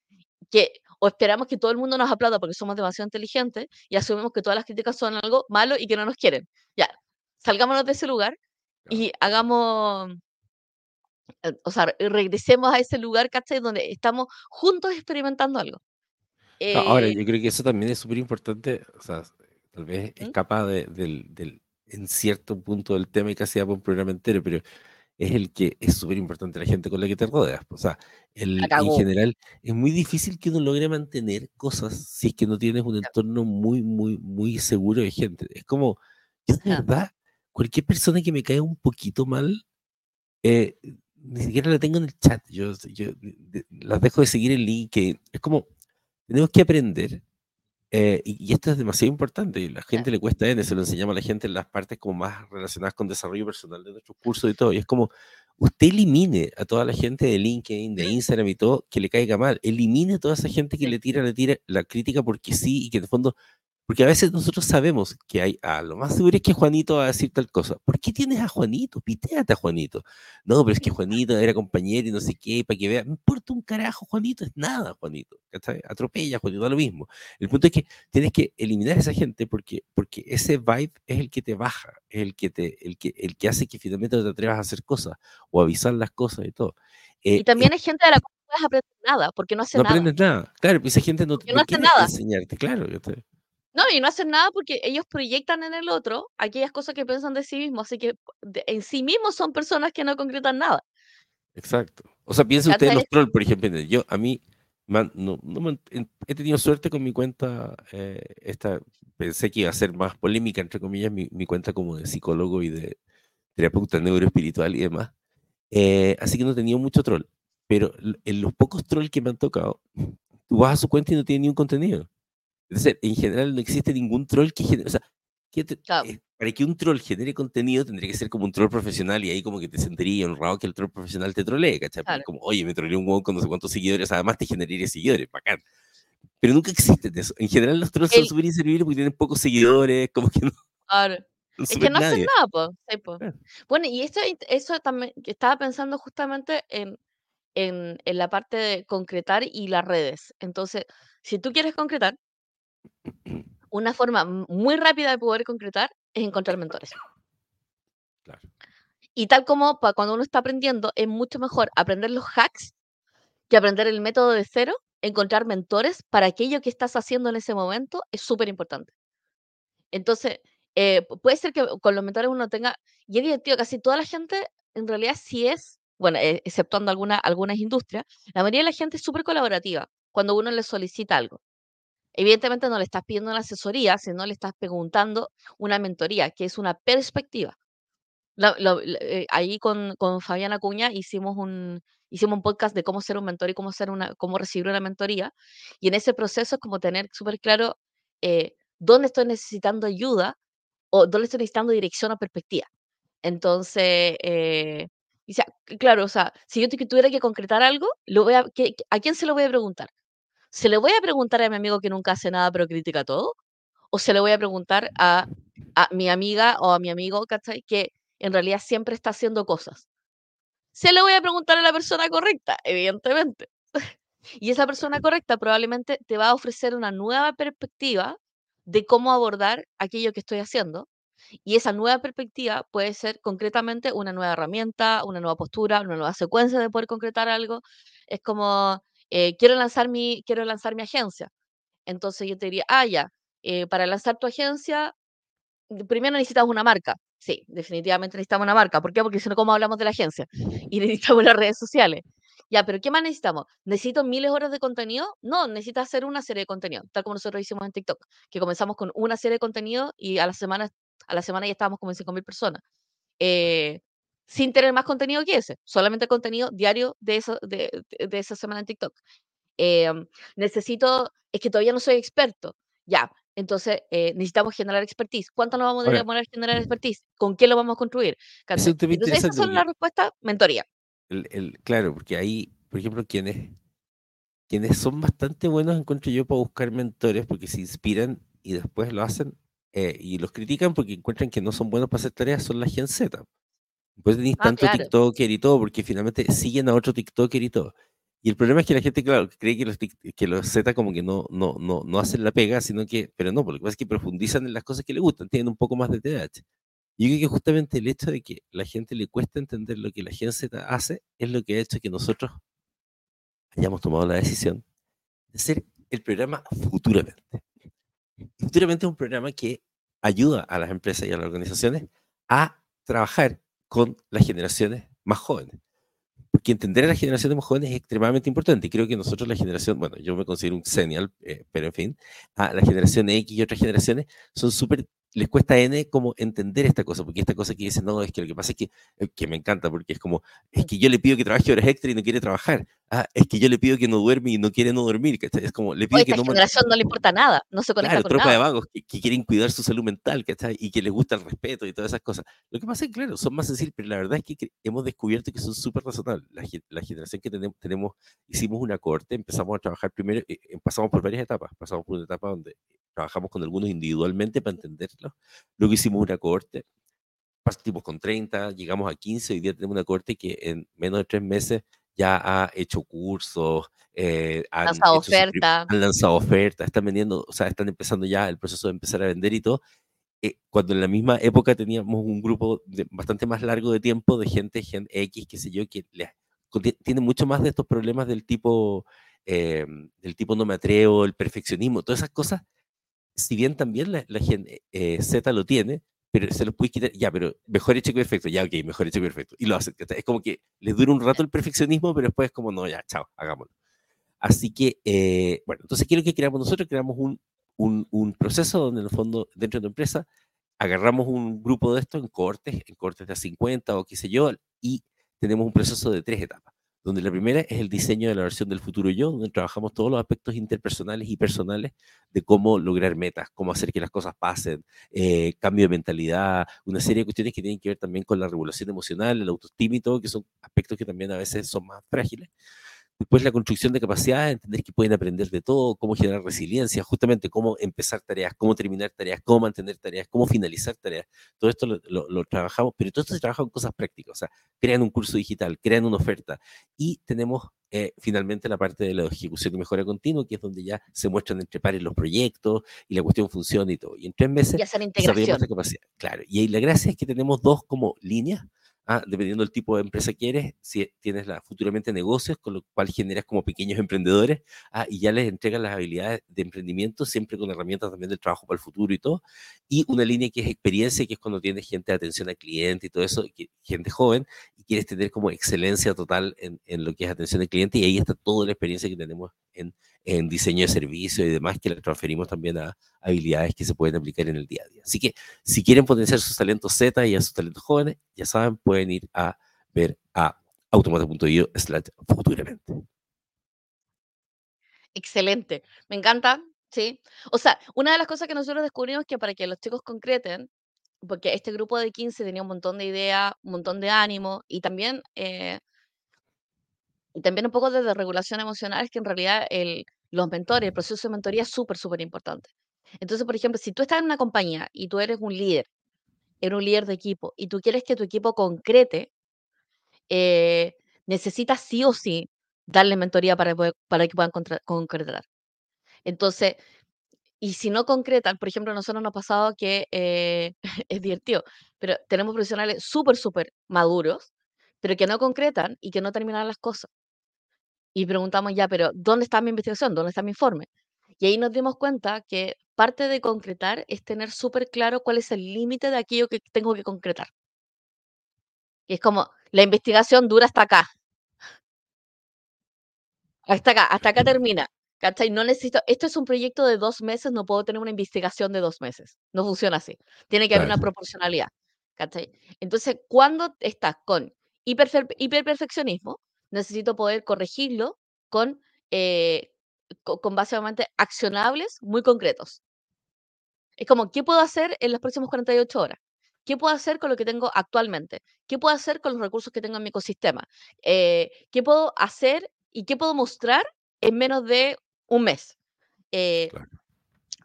que o esperamos que todo el mundo nos aplauda porque somos demasiado inteligentes y asumimos que todas las críticas son algo malo y que no nos quieren. Ya, salgámonos de ese lugar y hagamos, o sea, re- regresemos a ese lugar, ¿cachai? Donde estamos juntos experimentando algo. Claro, Ahora, Eh, yo creo que eso también es súper importante, o sea, tal vez ¿Mm? escapa de- del, del- en cierto punto del tema y casi da por un programa entero, pero es el que es súper importante la gente con la que te rodeas. O sea, el, en general es muy difícil que uno logre mantener cosas si es que no tienes un entorno muy, muy, muy seguro de gente. Es como, yo de verdad, cualquier persona que me caiga un poquito mal, eh, ni siquiera la tengo en el chat. Yo, yo de- las dejo de seguir en LinkedIn. Es como, tenemos que aprender eh, y, y esto es demasiado importante, y la gente le cuesta N, se lo enseñamos a la gente en las partes como más relacionadas con desarrollo personal de nuestros cursos y todo, y es como, usted elimine a toda la gente de LinkedIn, de Instagram y todo, que le caiga mal, elimine a toda esa gente que le tira, le tira la crítica porque sí, y que en el fondo, porque a veces nosotros sabemos que hay, ah, lo más seguro es que Juanito va a decir tal cosa, ¿por qué tienes a Juanito? Pitéate a Juanito. No, pero es que Juanito era compañero y no sé qué, para que vea, no importa un carajo, Juanito, es nada, Juanito. Atropella, Juanito, da lo mismo. El punto es que tienes que eliminar a esa gente porque, porque ese vibe es el que te baja, es el que, te, el, que, el que hace que finalmente no te atrevas a hacer cosas o avisar las cosas y todo. Eh, Y también hay gente de la cual no puedes aprender nada, porque no hace no nada. aprendes nada. Claro, pues esa gente no, no no nada. enseñarte, claro. ¿cachai? No, y no hacen nada porque ellos proyectan en el otro aquellas cosas que piensan de sí mismos, así que en sí mismos son personas que no concretan nada. Exacto. O sea, piensen ustedes en los trolls, por ejemplo. Yo, a mí, no, he tenido suerte con mi cuenta. Eh, esta, pensé que iba a ser más polémica, entre comillas, mi, mi cuenta como de psicólogo y de terapeuta neuroespiritual y demás. Eh, así que no he tenido mucho troll. Pero en los pocos trolls que me han tocado, tú vas a su cuenta y no tiene ni un contenido. Es decir, en general no existe ningún troll que genere. O sea, eh, para que un troll genere contenido tendría que ser como un troll profesional y ahí como que te sentiría honrado que el troll profesional te trolee, ¿cachai? Como, oye, me troleé un huevo con no sé cuántos seguidores, además te generaría seguidores, bacán. Pero nunca existe eso. En general los trolls son súper inservibles porque tienen pocos seguidores, como que no. Claro. Es que no hacen nada, pues. Bueno, y esto, eso también, estaba pensando justamente en, en, en la parte de concretar y las redes. Entonces, si tú quieres concretar, una forma muy rápida de poder concretar es encontrar mentores. Y tal como cuando uno está aprendiendo, es mucho mejor aprender los hacks que aprender el método de cero. Encontrar mentores para aquello que estás haciendo en ese momento es súper importante. Entonces, eh, puede ser que con los mentores uno tenga, y es divertido, casi toda la gente en realidad sí es, bueno, e, exceptuando alguna, algunas industrias, la mayoría de la gente es súper colaborativa cuando uno le solicita algo. Evidentemente no le estás pidiendo una asesoría, sino le estás preguntando una mentoría, que es una perspectiva. Eh, ahí con, con Fabiana Acuña hicimos un, hicimos un podcast de cómo ser un mentor y cómo, ser una, cómo recibir una mentoría. Y en ese proceso es como tener súper claro eh, dónde estoy necesitando ayuda o dónde estoy necesitando dirección o perspectiva. Entonces, eh, claro, o sea, si yo tuviera que concretar algo, lo voy a, ¿a quién se lo voy a preguntar? ¿Se le voy a preguntar a mi amigo que nunca hace nada pero critica todo? ¿O se le voy a preguntar a, mi amiga o a mi amigo, ¿cachai? Que en realidad siempre está haciendo cosas. Se le voy a preguntar a la persona correcta, evidentemente. y esa persona correcta probablemente te va a ofrecer una nueva perspectiva de cómo abordar aquello que estoy haciendo. Y esa nueva perspectiva puede ser concretamente una nueva herramienta, una nueva postura, una nueva secuencia de poder concretar algo. Es como, eh, quiero, lanzar mi, quiero lanzar mi agencia. Entonces yo te diría, ah, ya, eh, para lanzar tu agencia, primero necesitas una marca. Sí, definitivamente necesitamos una marca. ¿Por qué? Porque si no, ¿cómo hablamos de la agencia? Y necesitamos las redes sociales. Ya, pero ¿qué más necesitamos? ¿Necesito miles de horas de contenido? No, necesitas hacer una serie de contenido, tal como nosotros hicimos en TikTok, que comenzamos con una serie de contenido y a la semana, a la semana ya estábamos como en 5.000 personas. Eh, sin tener más contenido que ese, solamente contenido diario de, eso, de, de, esa semana en TikTok. Em, necesito, es que todavía no soy experto. Ya, entonces eh, necesitamos generar expertise. ¿Cuánto nos vamos a demorar generar expertise? ¿Con qué lo vamos a construir? Entonces, esas son las respuestas, mentoría. El, claro, porque ahí, por ejemplo, quienes, quienes son bastante buenos, encuentro yo, para buscar mentores, porque se inspiran y después lo hacen eh, y los critican porque encuentran que no son buenos para hacer tareas, son la Gen Z. Pues tenéis ah, tanto TikToker y todo, porque finalmente siguen a otro TikToker y todo. Y el problema es que la gente, claro, cree que los, que los Z como que no, no, no, no hacen la pega, sino que, pero no, porque lo que pasa es que profundizan en las cosas que les gustan, tienen un poco más de TDAH. Y yo creo que justamente el hecho de que la gente le cuesta entender lo que la gente Z hace es lo que ha hecho que nosotros hayamos tomado la decisión de hacer el programa Futuramente. Futuramente es un programa que ayuda a las empresas y a las organizaciones a trabajar con las generaciones más jóvenes. Porque entender a las generaciones más jóvenes es extremadamente importante. Y creo que nosotros, la generación, bueno, yo me considero un senial, eh, pero en fin, a la generación X y otras generaciones son súper les cuesta N como entender esta cosa, porque esta cosa que dicen, no, es que lo que pasa es que, eh, que me encanta, porque es como, es que yo le pido que trabaje horas extra y no quiere trabajar. Ah, es que yo le pido que no duerme y no quiere no dormir. Es como, le pido que no... generación no le importa nada, no se conecta claro, tropa de vagos que, quieren cuidar su salud mental, Y que les gusta el respeto y todas esas cosas. Lo que pasa es que, claro, son más sencillos, pero la verdad es que hemos descubierto que son súper razonables. La, la, generación que tenemos, tenemos, hicimos una corte, empezamos a trabajar primero, eh, pasamos por varias etapas, pasamos por una etapa donde trabajamos con algunos individualmente para entenderlo. Luego hicimos una cohorte, partimos con 30, llegamos a 15, hoy día tenemos una cohorte que en menos de tres meses ya ha hecho cursos, eh, han, lanzado oferta. han lanzado ofertas, están vendiendo, o sea, están empezando ya el proceso de empezar a vender y todo. Eh, cuando en la misma época teníamos un grupo bastante más largo de tiempo de gente, Gen X, qué sé yo, que tiene mucho más de estos problemas del tipo, eh, del tipo no me atrevo, el perfeccionismo, todas esas cosas si bien también la, gente eh, Z lo tiene, pero se lo puede quitar, ya, pero mejor hecho que perfecto, ya, ok, mejor hecho que perfecto. Y lo hace. Es como que les dura un rato el perfeccionismo, pero después es como, no, ya, chao, hagámoslo. Así que, eh, bueno, entonces, ¿qué es lo que creamos nosotros? Creamos un, un, un, proceso donde, en el fondo, dentro de tu empresa, agarramos un grupo de estos en cortes, en cortes de 50 o qué sé yo, y tenemos un proceso de tres etapas donde la primera es el diseño de la versión del futuro yo, donde trabajamos todos los aspectos interpersonales y personales de cómo lograr metas, cómo hacer que las cosas pasen, eh, cambio de mentalidad, una serie de cuestiones que tienen que ver también con la regulación emocional, el autoestima y todo, que son aspectos que también a veces son más frágiles. Después la construcción de capacidades, entender que pueden aprender de todo, cómo generar resiliencia, justamente cómo empezar tareas, cómo terminar tareas, cómo mantener tareas, cómo finalizar tareas. Todo esto lo, trabajamos, pero todo esto se trabaja con cosas prácticas, o sea, crean un curso digital, crean una oferta y tenemos eh, finalmente la parte de la ejecución y mejora continua, que es donde ya se muestran entre pares los proyectos y la cuestión funciona y todo. Y en tres meses capacidad. Claro, y ahí la gracia es que tenemos dos como líneas Ah, dependiendo del tipo de empresa que eres, si tienes la, futuramente negocios, con lo cual generas como pequeños emprendedores, ah, y ya les entregas las habilidades de emprendimiento, siempre con herramientas también del trabajo para el futuro y todo, y una línea que es experiencia, que es cuando tienes gente de atención al cliente y todo eso, gente joven, y quieres tener como excelencia total en, en lo que es atención al cliente, y ahí está toda la experiencia que tenemos en, en diseño de servicio y demás, que la transferimos también a habilidades que se pueden aplicar en el día a día. Así que si quieren potenciar sus talentos Z y a sus talentos jóvenes, ya saben, pueden ir a ver a automata.io slash futuramente. Excelente, me encanta, sí. O sea, una de las cosas que nosotros descubrimos es que para que los chicos concreten, porque este grupo de 15 tenía un montón de ideas, un montón de ánimo y también... Eh, y también un poco de regulación emocional es que en realidad el, los mentores, el proceso de mentoría es súper, súper importante. Entonces, por ejemplo, si tú estás en una compañía y tú eres un líder, eres un líder de equipo y tú quieres que tu equipo concrete, eh, necesitas sí o sí darle mentoría para, que puedan concretar. Entonces, y si no concretan, por ejemplo, nosotros nos ha pasado que eh, es divertido, pero tenemos profesionales súper, súper maduros, pero que no concretan y que no terminan las cosas y preguntamos ya, pero ¿dónde está mi investigación? ¿Dónde está mi informe? Y ahí nos dimos cuenta que parte de concretar es tener súper claro cuál es el límite de aquello que tengo que concretar. Y es como, la investigación dura hasta acá. Hasta acá, hasta acá termina. ¿Cachai? No necesito, esto es un proyecto de dos meses, no puedo tener una investigación de dos meses. No funciona así. Tiene que haber una proporcionalidad. ¿Cachai? Entonces, cuando estás con hiperperfeccionismo, necesito poder corregirlo con, eh, con, básicamente accionables muy concretos. Es como, ¿qué puedo hacer en las próximas 48 horas? ¿Qué puedo hacer con lo que tengo actualmente? ¿Qué puedo hacer con los recursos que tengo en mi ecosistema? Eh, ¿Qué puedo hacer y qué puedo mostrar en menos de un mes? Eh,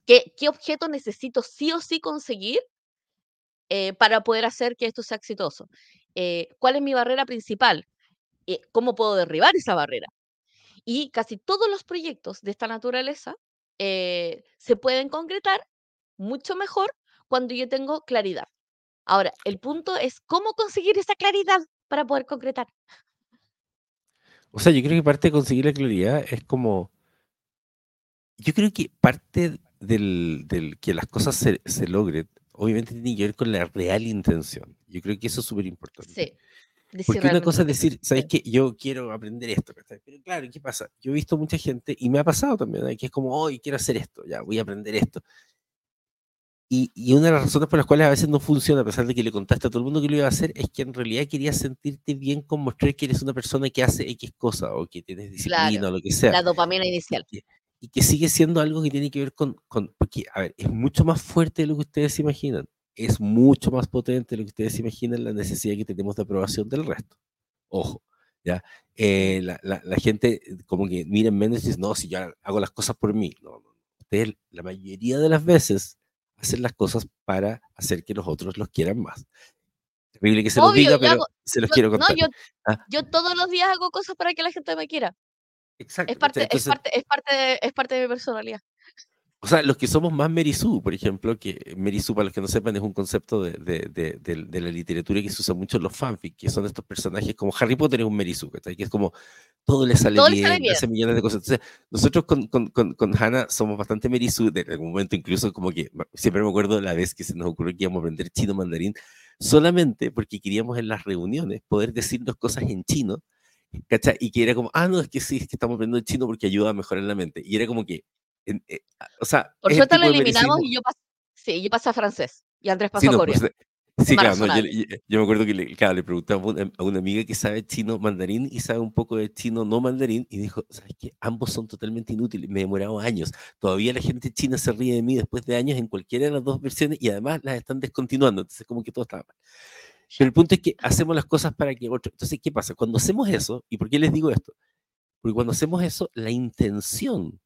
¿qué, ¿qué, objeto necesito sí o sí conseguir para poder hacer que esto sea exitoso? ¿Cuál es mi barrera principal? Eh, cómo puedo derribar esa barrera. Y casi todos los proyectos de esta naturaleza eh, se pueden concretar mucho mejor cuando yo tengo claridad. Ahora, el punto es cómo conseguir esa claridad para poder concretar. O sea, yo creo que parte de conseguir la claridad es como... Yo creo que parte del, del que las cosas se, se, logren, obviamente tiene que ver con la real intención. Yo creo que eso es súper importante. Sí. Porque una cosa es decir, ¿sabes qué? Yo quiero aprender esto, Pero claro, ¿qué pasa? Yo he visto mucha gente, y me ha pasado también, que es como, hoy quiero hacer esto, ya, voy a aprender esto. Y, y, una de las razones por las cuales a veces no funciona, a pesar de que le contaste a todo el mundo que lo iba a hacer, es que en realidad querías sentirte bien con mostrar que eres una persona que hace X cosa, o que tienes disciplina, o lo que sea. La dopamina inicial. Y que, y que, sigue siendo algo que tiene que ver con, con, porque, a ver, es mucho más fuerte de lo que ustedes se imaginan es mucho más potente de lo que ustedes imaginan la necesidad que tenemos de aprobación del resto. Ojo, ¿ya? Eh, la, la, gente como que miren menos y dicen, no, si yo hago las cosas por mí. No, no, Ustedes la mayoría de las veces hacen las cosas para hacer que los otros los quieran más. Terrible que se los diga, pero se los quiero contar. No, yo, ah. yo, todos los días hago cosas para que la gente me quiera. Exacto. Es parte, es parte, es parte, de, es parte de mi personalidad. O sea, los que somos más Merisú, por ejemplo, que Merisú, para los que no sepan, es un concepto de, de, de, la literatura que se usa mucho en los fanfics, que son estos personajes como Harry Potter es un Merisú, que es como todo le sale, bien, hace millones de cosas. Entonces, nosotros con, con, con, con Hannah somos bastante Merisú, en algún momento incluso como que, siempre me acuerdo la vez que se nos ocurrió que íbamos a aprender chino mandarín, solamente porque queríamos en las reuniones poder decirnos cosas en chino ¿cachai? Y que era como, ah, no, es que sí, es que estamos aprendiendo el chino porque ayuda a mejorar la mente. Y era como que, en- eh, o sea, Por suerte lo eliminamos y yo pasé, sí, yo pasé a francés y Andrés pasó Sí, a no, Corea. pues, sí, claro, no, yo, yo- yo me acuerdo que le, claro, le preguntaba a una, a una amiga que sabe chino mandarín y sabe un poco de chino no mandarín y dijo, ¿sabes qué? Ambos son totalmente inútiles, me he demorado años. Todavía la gente china se ríe de mí después de años en cualquiera de las dos versiones y además las están descontinuando, entonces como que todo estaba mal. Pero el punto es que hacemos las cosas para que otro... Entonces, ¿qué pasa? Cuando hacemos eso, ¿y por qué les digo esto? Porque cuando hacemos eso, la intención,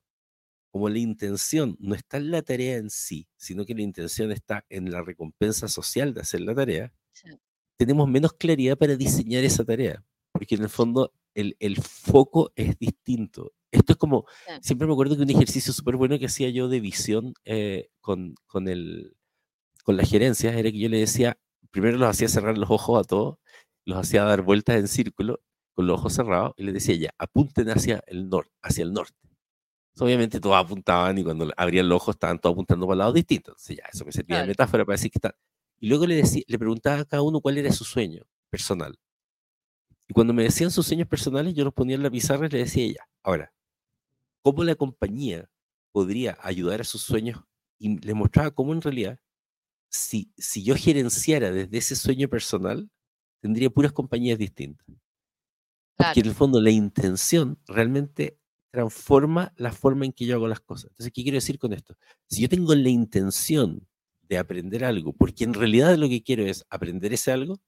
como la intención no está en la tarea en sí, sino que la intención está en la recompensa social de hacer la tarea, Sí. tenemos menos claridad para diseñar esa tarea, porque en el fondo el, el foco es distinto. Esto es como, Sí. siempre me acuerdo que un ejercicio súper bueno que hacía yo de visión eh, con, con, el, con las gerencias era que yo le decía, primero los hacía cerrar los ojos a todos, los hacía dar vueltas en círculo con los ojos cerrados y les decía ya, apunten hacia el, nor hacia el norte. Obviamente todos apuntaban y cuando abrían los ojos estaban todos apuntando para lados distintos. Entonces ya, eso me servía de metáfora para decir que está. Y luego le, decía, le preguntaba a cada uno cuál era su sueño personal. Y cuando me decían sus sueños personales, yo los ponía en la pizarra y le decía ya, ahora, ¿cómo la compañía podría ayudar a sus sueños? Y les mostraba cómo en realidad, si, si yo gerenciara desde ese sueño personal, tendría puras compañías distintas. Porque Claro. en el fondo la intención realmente transforma la forma en que yo hago las cosas. Entonces, ¿qué quiero decir con esto? Si yo tengo la intención de aprender algo, porque en realidad lo que quiero es aprender ese algo,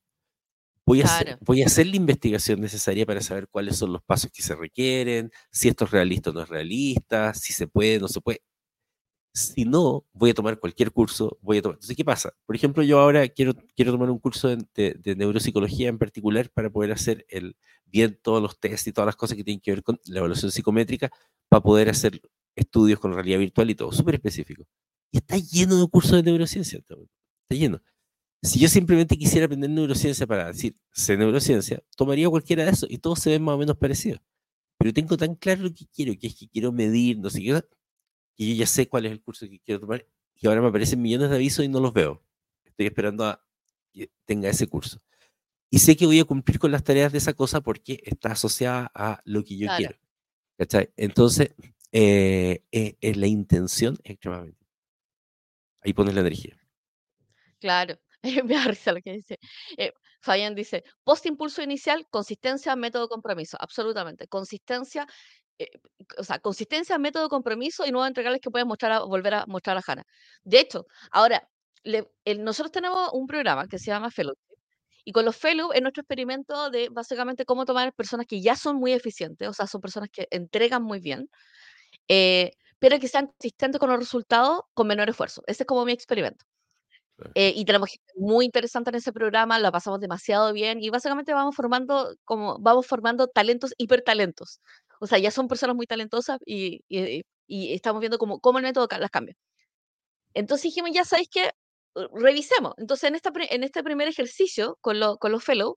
voy a, hacer, voy a hacer la investigación necesaria para saber cuáles son los pasos que se requieren, si esto es realista o no es realista, si se puede o no se puede. Si no, voy a tomar cualquier curso, voy a tomar... Entonces, ¿qué pasa? Por ejemplo, yo ahora quiero, quiero tomar un curso de, de- de neuropsicología en particular para poder hacer el, bien todos los test y todas las cosas que tienen que ver con la evaluación psicométrica para poder hacer estudios con realidad virtual y todo, súper específico. Y está lleno de cursos de neurociencia. Está lleno. Si yo simplemente quisiera aprender neurociencia para decir, sé neurociencia, tomaría cualquiera de esos y todos se ven más o menos parecidos. Pero tengo tan claro lo que quiero, que es que quiero medir, no sé qué, que yo ya sé cuál es el curso que quiero tomar y ahora me aparecen millones de avisos y no los veo. Estoy esperando a que tenga ese curso. Y sé que voy a cumplir con las tareas de esa cosa porque está asociada a lo que yo Claro. quiero. ¿Cachai? Entonces, eh, eh, eh, la intención es extremadamente. Ahí pones la energía. Claro, me da risa lo que dice. Eh, Fabián dice, post impulso inicial, consistencia, método, compromiso. Absolutamente. Consistencia, eh, o sea, consistencia, método, compromiso y nuevos entregables que puedes mostrar a, volver a mostrar a Jana. De hecho, ahora, le- el- nosotros tenemos un programa que se llama Fellowship. Y con los Fellow es nuestro experimento de básicamente cómo tomar personas que ya son muy eficientes, o sea, son personas que entregan muy bien, eh, pero que sean consistentes con los resultados con menor esfuerzo. Ese es como mi experimento. Eh, y tenemos gente muy interesante en ese programa, la pasamos demasiado bien y básicamente vamos formando como vamos formando talentos hipertalentos. O sea, ya son personas muy talentosas y, y- y estamos viendo cómo, cómo el método las cambia. Entonces dijimos, ya sabéis que revisemos. Entonces, en, esta, en este primer ejercicio con, lo- con los fellow,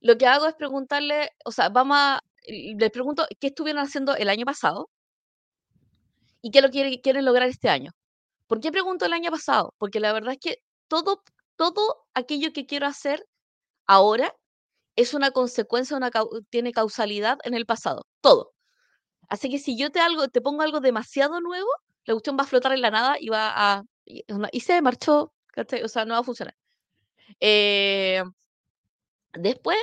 lo que hago es preguntarle, o sea, vamos les pregunto qué estuvieron haciendo el año pasado y qué lo quiere- quieren lograr este año. ¿Por qué pregunto el año pasado? Porque la verdad es que todo, todo aquello que quiero hacer ahora es una consecuencia, una, tiene causalidad en el pasado. Todo. Así que si yo te, algo, te pongo algo demasiado nuevo, la cuestión va a flotar en la nada y va a... Y se marchó, ¿cachai? O sea, no va a funcionar. Eh, después,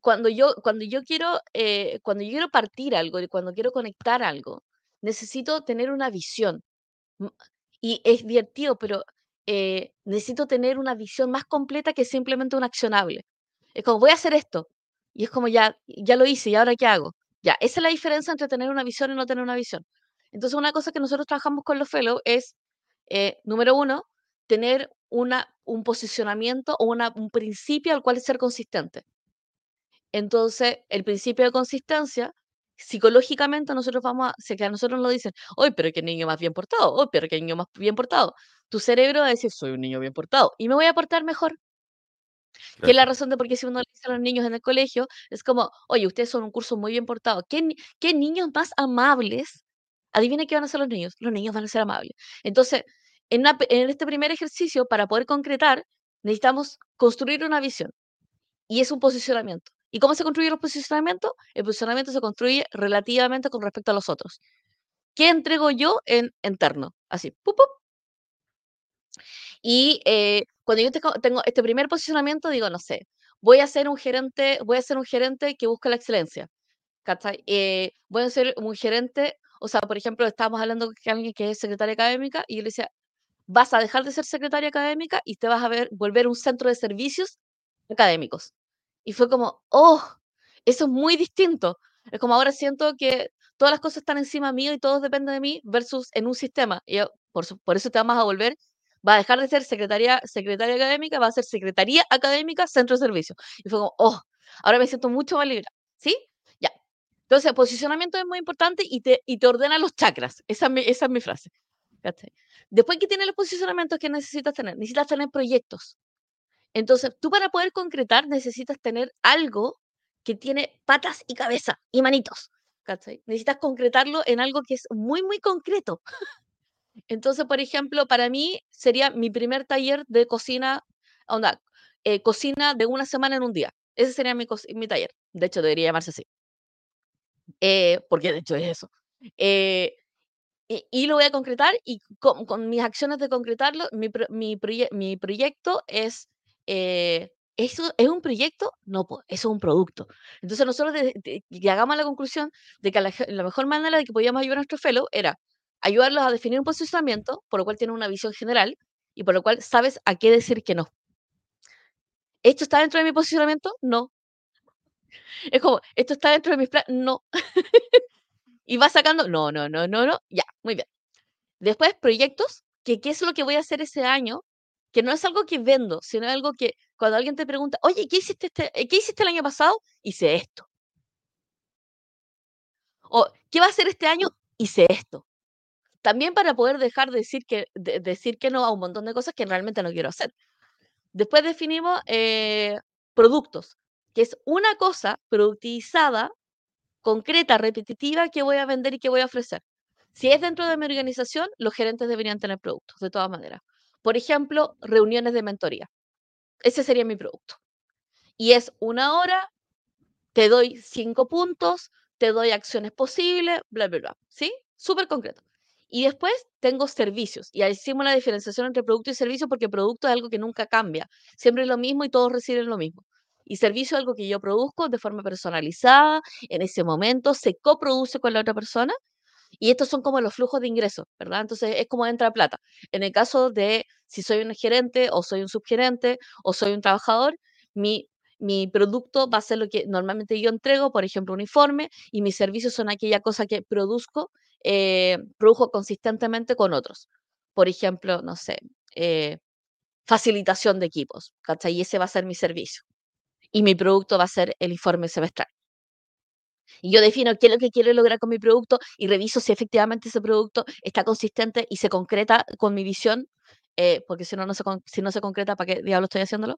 cuando yo, cuando yo quiero, eh, cuando yo quiero partir algo y cuando quiero conectar algo, necesito tener una visión. Y es divertido, pero eh, necesito tener una visión más completa que simplemente un accionable. Es como, voy a hacer esto. Y es como, ya, ya lo hice, ¿y ahora qué hago? Ya, esa es la diferencia entre tener una visión y no tener una visión. Entonces, una cosa que nosotros trabajamos con los fellows es, eh, número uno, tener una, un posicionamiento o una, un principio al cual ser consistente. Entonces, el principio de consistencia, psicológicamente nosotros vamos a, si que a nosotros nos dicen, hoy, pero qué niño más bien portado, hoy, pero qué niño más bien portado. Tu cerebro va a decir, soy un niño bien portado y me voy a portar mejor. Que es la Claro. razón de por qué si uno le dice a los niños en el colegio, es como, oye, ustedes son un curso muy bien portado. ¿Qué, qué niños más amables? Adivina qué van a hacer los niños. Los niños van a ser amables. Entonces, en, una en este primer ejercicio, para poder concretar, necesitamos construir una visión y es un posicionamiento. ¿Y cómo se construye el posicionamiento? El posicionamiento se construye relativamente con respecto a los otros. ¿Qué entrego yo en interno? Así, ¡pup, Y eh, cuando yo tengo este primer posicionamiento, digo, no sé, voy a ser un gerente, voy a ser un gerente que busca la excelencia. Eh, voy a ser un gerente, o sea, por ejemplo, estábamos hablando con alguien que es secretaria académica y yo le decía, vas a dejar de ser secretaria académica y te vas a ver, volver un centro de servicios académicos. Y fue como, oh, eso es muy distinto. Es como ahora siento que todas las cosas están encima mío y todo depende de mí versus en un sistema. Y por, por eso te vamos a volver, va a dejar de ser secretaria, secretaria académica, va a ser secretaría académica, centro de servicios. Y fue como, oh, ahora me siento mucho más libre. ¿Sí? Ya. Entonces, posicionamiento es muy importante y te, y te ordena los chakras. Esa es mi, esa es mi frase. Después que tienes los posicionamientos que necesitas tener, necesitas tener proyectos. Entonces, tú para poder concretar necesitas tener algo que tiene patas y cabeza y manitos. Necesitas concretarlo en algo que es muy, muy concreto. Entonces, por ejemplo, para mí sería mi primer taller de cocina, onda, eh, cocina de una semana en un día. Ese sería mi, mi taller. De hecho, debería llamarse así. Eh, porque de hecho es eso. Eh, y, lo voy a concretar y con, mis acciones de concretarlo, mi, mi, mi proyecto es, eh, ¿eso es un proyecto? No, pues, eso es un producto. Entonces nosotros llegamos a la conclusión de que la, mejor manera de que podíamos ayudar a nuestro fellow era ayudarlos a definir un posicionamiento, por lo cual tienen una visión general y por lo cual sabes a qué decir que no. ¿Esto está dentro de mi posicionamiento? No. Es como, ¿esto está dentro de mis planes? No. y va sacando, no, no, no, no, no, ya, muy bien. Después, proyectos, que qué es lo que voy a hacer ese año, que no es algo que vendo, sino algo que cuando alguien te pregunta, oye, ¿qué hiciste, este, eh, ¿qué hiciste el año pasado? Hice esto. O, ¿qué va a hacer este año? Hice esto. También para poder dejar de decir que, decir que no a un montón de cosas que realmente no quiero hacer. Después definimos eh, productos, que es una cosa productivizada concreta, repetitiva que voy a vender y que voy a ofrecer. Si es dentro de mi organización, los gerentes deberían tener productos, de todas maneras. Por ejemplo, reuniones de mentoría. Ese sería mi producto. Y es una hora, te doy cinco puntos, te doy acciones posibles, bla, bla, bla. ¿Sí? Súper concreto. Y después tengo servicios. Y ahí hicimos la diferenciación entre producto y servicio porque producto es algo que nunca cambia. Siempre es lo mismo y todos reciben lo mismo. Y servicio algo que yo produzco de forma personalizada, en ese momento, se coproduce con la otra persona. Y estos son como los flujos de ingresos, ¿verdad? Entonces es como entra plata. En el caso de si soy un gerente o soy un subgerente o soy un trabajador, mi, mi producto va a ser lo que normalmente yo entrego, por ejemplo, uniforme, y mis servicios son aquella cosa que produzco, eh, produjo consistentemente con otros. Por ejemplo, no sé, eh, facilitación de equipos, ¿cachai? Y ese va a ser mi servicio y mi producto va a ser el informe semestral. Y yo defino qué es lo que quiero lograr con mi producto y reviso si efectivamente ese producto está consistente y se concreta con mi visión, eh, porque si no, no se, si no se concreta, ¿para qué diablo estoy haciéndolo?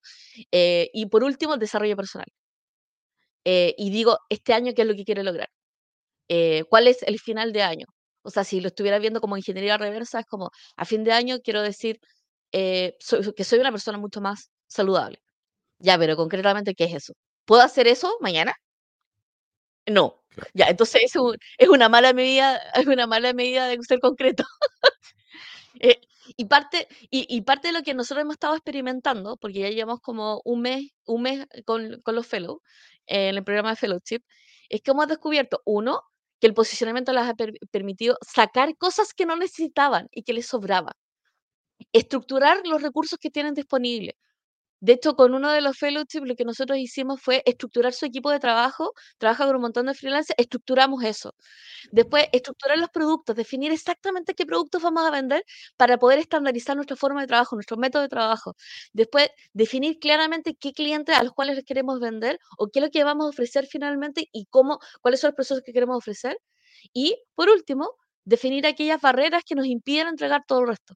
Eh, y por último, el desarrollo personal. Eh, y digo, este año, ¿qué es lo que quiero lograr? ¿Cuál es el final de año? O sea, si lo estuviera viendo como ingeniería reversa, es como, a fin de año quiero decir que soy una persona mucho más saludable. Ya, pero concretamente, ¿qué es eso? ¿Puedo hacer eso mañana? No. Ya, entonces es, es, una mala medida, es una mala medida de ser concreto. Eh, y, parte, y, parte de lo que nosotros hemos estado experimentando, porque ya llevamos como un mes, un mes con, con los fellows, en el programa de fellowship, es que hemos descubierto, uno, que el posicionamiento les ha permitido sacar cosas que no necesitaban y que les sobraba. Estructurar los recursos que tienen disponibles. De hecho, con uno de los fellowships lo que nosotros hicimos fue estructurar su equipo de trabajo, trabaja con un montón de freelancers, estructuramos eso. Después, estructurar los productos, definir exactamente qué productos vamos a vender para poder estandarizar nuestra forma de trabajo, nuestro método de trabajo. Después, definir claramente qué clientes a los cuales les queremos vender o qué es lo que vamos a ofrecer finalmente y cómo, cuáles son los procesos que queremos ofrecer. Y, por último, definir aquellas barreras que nos impiden entregar todo el resto.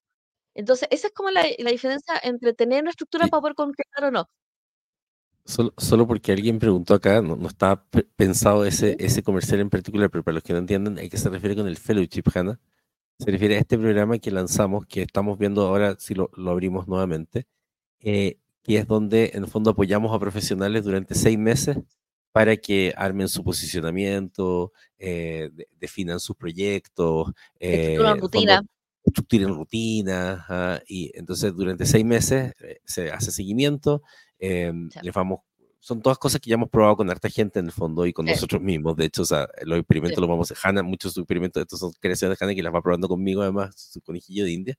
Entonces, esa es como la, diferencia entre tener una estructura para poder concretar o no. Solo, porque alguien preguntó acá, no, no estaba pensado ese, ese comercial en particular, pero para los que no entienden, ¿a qué se refiere con el fellowship, Hannah? Se refiere a este programa que lanzamos, que estamos viendo ahora, si lo, abrimos nuevamente, eh, que es donde en el fondo apoyamos a profesionales durante seis meses para que armen su posicionamiento, eh, definan sus proyectos, eh, rutina. Estructuren rutinas, y entonces durante seis meses eh, se hace seguimiento, em, les vamos son todas cosas que ya hemos probado con harta gente en el fondo y con nosotros mismos. De hecho, o sea, los experimentos los vamos a Hanna, muchos experimentos, estos son creaciones de Hanna que las va probando conmigo, además, su conejillo de India.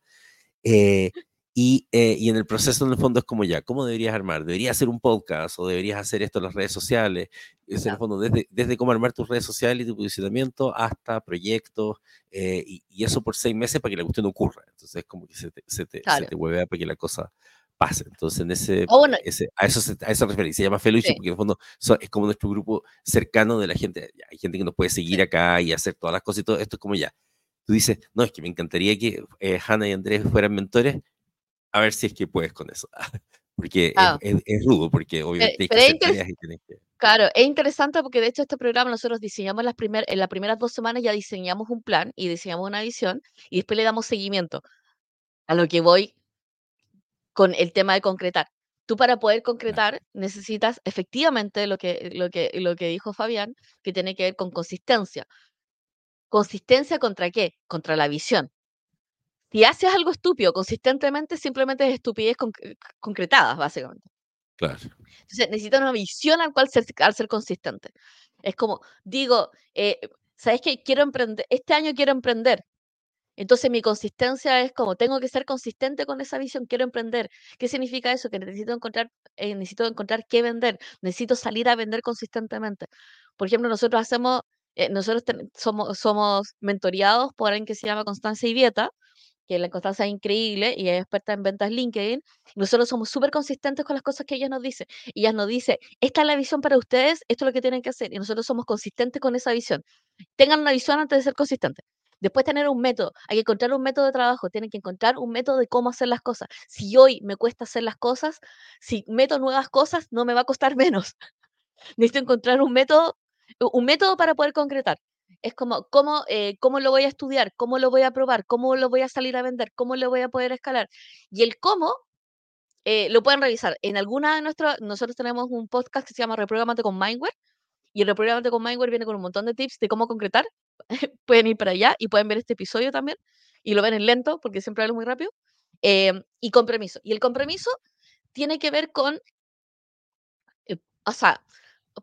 Eh, y, eh, y, en el proceso, en el fondo, es como ya, ¿cómo deberías armar? ¿Deberías hacer un podcast o deberías hacer esto en las redes sociales? Es en el fondo, desde, desde cómo armar tus redes sociales y tu posicionamiento hasta proyectos, eh, y, y, eso por seis meses para que la cuestión ocurra. Entonces, es como que se te, se te, se te hueve para que la cosa pase. Entonces, en ese, oh, ese a, eso se, a eso referencia. Se llama Feluche porque en el fondo es como nuestro grupo cercano de la gente. Hay gente que nos puede seguir acá y hacer todas las cosas y todo. Esto es como ya. Tú dices, no, es que me encantaría que eh, Hanna y Andrés fueran mentores. A ver si es que puedes con eso. porque ah. es, es, rudo, porque obviamente hay que hacer y tienes que... Claro, es interesante porque de hecho este programa nosotros diseñamos las primer, en las primeras dos semanas ya diseñamos un plan y diseñamos una visión y después le damos seguimiento. A lo que voy con el tema de concretar. Tú para poder concretar necesitas efectivamente lo que, lo que, lo que dijo Fabián, que tiene que ver con consistencia. ¿Consistencia contra qué? Contra la visión. Si haces algo estúpido consistentemente, simplemente es estupidez concretada, básicamente. Claro. Entonces, necesitas una visión al cual ser, al ser consistente. Es como, digo, eh, ¿sabes qué? Quiero emprender, este año quiero emprender. Entonces mi consistencia es como tengo que ser consistente con esa visión, quiero emprender. ¿Qué significa eso? Que necesito encontrar, eh, necesito encontrar qué vender, necesito salir a vender consistentemente. Por ejemplo, nosotros hacemos, eh, nosotros somos, somos mentoreados por alguien que se llama Constancia Ivieta, que la Constancia es increíble y es experta en ventas LinkedIn. Nosotros somos súper consistentes con las cosas que ella nos dice. Y ella nos dice, esta es la visión para ustedes, esto es lo que tienen que hacer. Y nosotros somos consistentes con esa visión. Tengan una visión antes de ser consistentes. Después tener un método, hay que encontrar un método de trabajo, tienen que encontrar un método de cómo hacer las cosas. Si hoy me cuesta hacer las cosas, si meto nuevas cosas, no me va a costar menos. Necesito encontrar un método, un método para poder concretar. Es como, ¿cómo, eh, ¿cómo lo voy a estudiar? ¿Cómo lo voy a probar? ¿Cómo lo voy a salir a vender? ¿Cómo lo voy a poder escalar? Y el cómo eh, lo pueden revisar. En alguna de nuestras, nosotros tenemos un podcast que se llama Reprogramate con Mindware, y el Reprogramate con Mindware viene con un montón de tips de cómo concretar. pueden ir para allá y pueden ver este episodio también. Y lo ven en lento, porque siempre hablo muy rápido. Em, y compromiso. Y el compromiso tiene que ver con, eh, o sea,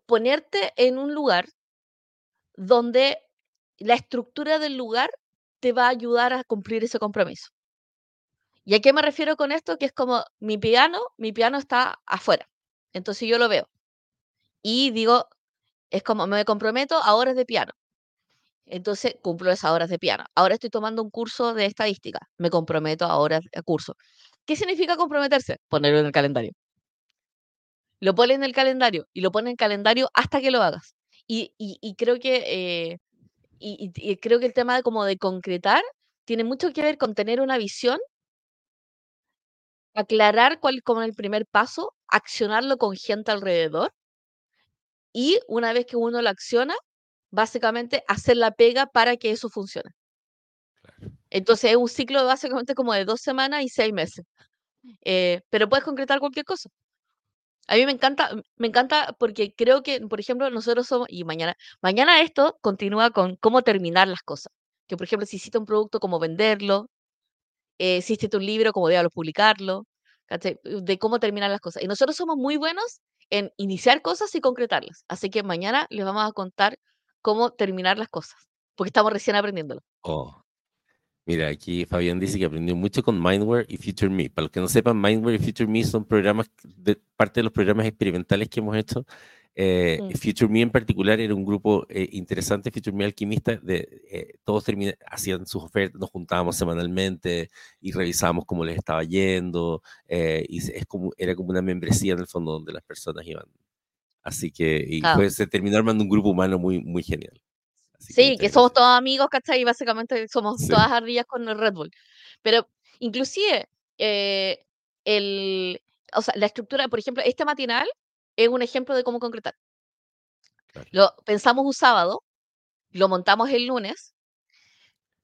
ponerte en un lugar donde la estructura del lugar te va a ayudar a cumplir ese compromiso. ¿Y a qué me refiero con esto? Que es como mi piano, mi piano está afuera. Entonces yo lo veo. Y digo, es como me comprometo a horas de piano. Entonces cumplo esas horas de piano. Ahora estoy tomando un curso de estadística. Me comprometo a horas de curso. ¿Qué significa comprometerse? Ponerlo en el calendario. Lo pone en el calendario y lo pone en el calendario hasta que lo hagas. Y, creo que eh, y, creo que el tema de como de concretar tiene mucho que ver con tener una visión, aclarar cuál es como el primer paso, accionarlo con gente alrededor y una vez que uno lo acciona, básicamente hacer la pega para que eso funcione. Entonces es un ciclo básicamente como de dos semanas y seis meses. Eh, pero puedes concretar cualquier cosa. A mí me encanta, me encanta porque creo que, por ejemplo, nosotros somos, y mañana, mañana esto continúa con cómo terminar las cosas. Que, por ejemplo, si hiciste un producto, cómo venderlo, eh, si hiciste un libro, cómo diablos publicarlo, de cómo terminar las cosas. Y nosotros somos muy buenos en iniciar cosas y concretarlas. Así que mañana les vamos a contar cómo terminar las cosas, porque estamos recién aprendiéndolo. Oh. Mira, aquí Fabián dice que aprendió mucho con Mindware y Future Me. Para los que no sepan, Mindware y Future Me son programas, de, parte de los programas experimentales que hemos hecho. Eh, mm. Future Me en particular era un grupo eh, interesante, Future Me alquimista, de, eh, todos hacían sus ofertas, nos juntábamos semanalmente y revisábamos cómo les estaba yendo, y es como, era como una membresía en el fondo donde las personas iban Así que y pues, se terminó armando un grupo humano muy, muy genial. Sí, que, somos todos amigos, ¿cachai? Y básicamente somos todas ardillas con el Red Bull. Pero inclusive, eh, el, o sea, la estructura, por ejemplo, este matinal es un ejemplo de cómo concretar. Lo pensamos un sábado, lo montamos el lunes,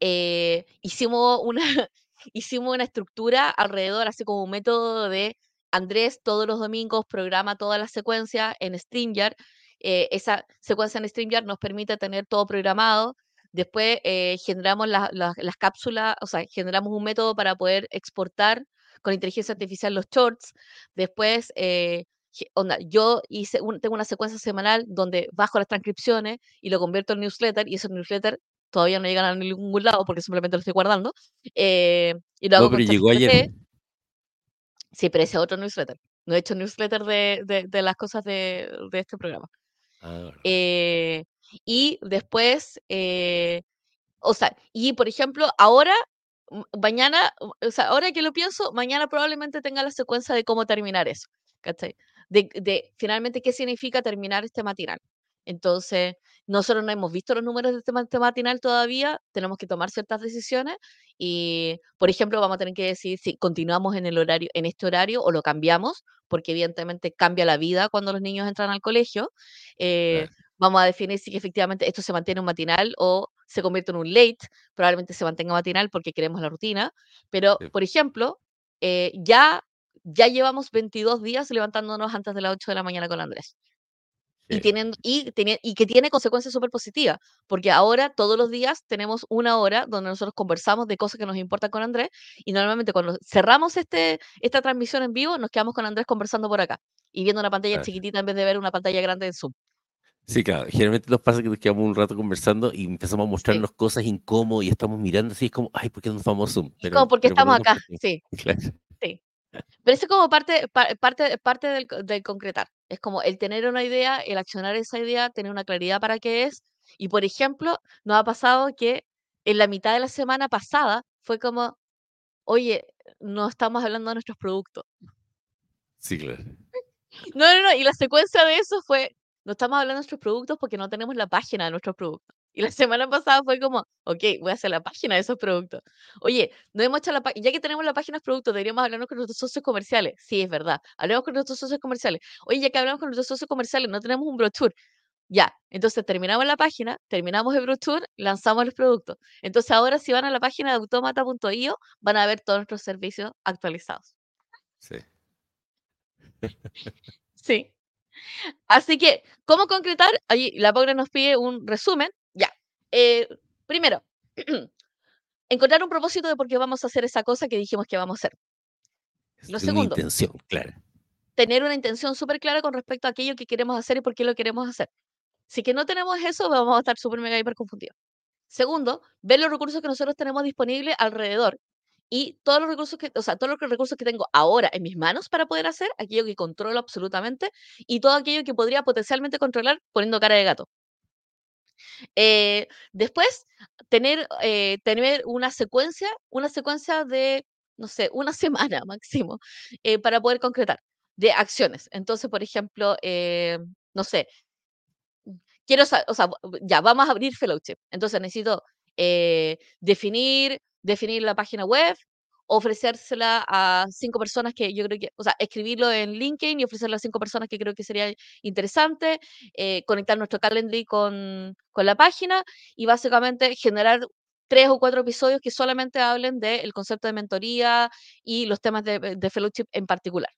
eh, hicimos, una, hicimos una estructura alrededor, así como un método de Andrés todos los domingos programa toda la secuencia en StreamYard eh, esa secuencia en StreamYard nos permite tener todo programado. Después eh, generamos las cápsulas, o sea, generamos un método para poder exportar con inteligencia artificial los shorts. Después, eh, onda, yo hice tengo una secuencia semanal donde bajo las transcripciones y lo convierto en newsletter y esos newsletter todavía no llegan a ningún lado porque simplemente lo estoy guardando. Eh, y lo hago no, pero llegó ayer. Sí, pero ese otro newsletter. No he hecho newsletter de, de, las cosas de, de este programa. Eh, y después, eh, o sea, y por ejemplo, ahora, mañana, o sea, ahora que lo pienso, mañana probablemente tenga la secuencia de cómo terminar eso, ¿cachai? De, de finalmente qué significa terminar este matinal. Entonces, nosotros no hemos visto los números de este matinal todavía, tenemos que tomar ciertas decisiones y, por ejemplo, vamos a tener que decir si continuamos en el horario, en este horario o lo cambiamos, porque evidentemente cambia la vida cuando los niños entran al colegio. Eh, vamos a definir si efectivamente esto se mantiene un matinal o se convierte en un late, probablemente se mantenga matinal porque queremos la rutina, pero, por ejemplo, eh, ya, ya llevamos 22 días levantándonos antes de las 8 de la mañana con Andrés. Y, tienen, y, y que tiene consecuencias súper positivas, porque ahora todos los días tenemos una hora donde nosotros conversamos de cosas que nos importan con Andrés, y normalmente cuando cerramos este, esta transmisión en vivo, nos quedamos con Andrés conversando por acá, y viendo una pantalla chiquitita en vez de ver una pantalla grande en Zoom. Sí, claro. Generalmente nos pasa que nos quedamos un rato conversando y empezamos a mostrarnos cosas incómodas y estamos mirando así, es como, ay, ¿por qué no vamos a Zoom? Pero, como porque estamos acá, sí. Sí. Pero eso es como parte, parte, parte del, del concretar. Es como el tener una idea, el accionar esa idea, tener una claridad para qué es. Y por ejemplo, nos ha pasado que en la mitad de la semana pasada fue como, oye, no estamos hablando de nuestros productos. Sí, claro. No, no, no. Y la secuencia de eso fue, no estamos hablando de nuestros productos porque no tenemos la página de nuestros productos. Y la semana pasada fue como, ok, voy a hacer la página de esos productos. Oye, no hemos hecho la ya que tenemos la página de productos, deberíamos hablarnos con nuestros socios comerciales. Sí, es verdad. Hablemos con nuestros socios comerciales. Oye, ya que hablamos con nuestros socios comerciales, no tenemos un brochure. Ya, entonces terminamos la página, terminamos el brochure, lanzamos los productos. Entonces ahora si van a la página de automata.io, van a ver todos nuestros servicios actualizados. Sí. sí. Así que, ¿cómo concretar? Ahí la Paula nos pide un resumen eh, primero, encontrar un propósito de por qué vamos a hacer esa cosa que dijimos que vamos a hacer. Lo segundo, intención clara. Tener una intención súper clara con respecto a aquello que queremos hacer y por qué lo queremos hacer. Si que no tenemos eso, vamos a estar súper mega hiper confundidos. Segundo, ver los recursos que nosotros tenemos disponibles alrededor y todos los recursos que, o sea, todos los recursos que tengo ahora en mis manos para poder hacer, aquello que controlo absolutamente y todo aquello que podría potencialmente controlar poniendo cara de gato. Eh, después, tener, eh, tener una secuencia, una secuencia de, no sé, una semana máximo, eh, para poder concretar, de acciones. Entonces, por ejemplo, no sé, quiero, o sea, ya, vamos a abrir Fellowship. Entonces necesito definir, definir la página web, ofrecérsela a cinco personas que yo creo que, o sea, escribirlo en LinkedIn y ofrecerla a cinco personas que creo que sería interesante, eh, conectar nuestro calendar con, con la página y básicamente generar tres o cuatro episodios que solamente hablen del concepto de mentoría y los temas de, de, fellowship en particular.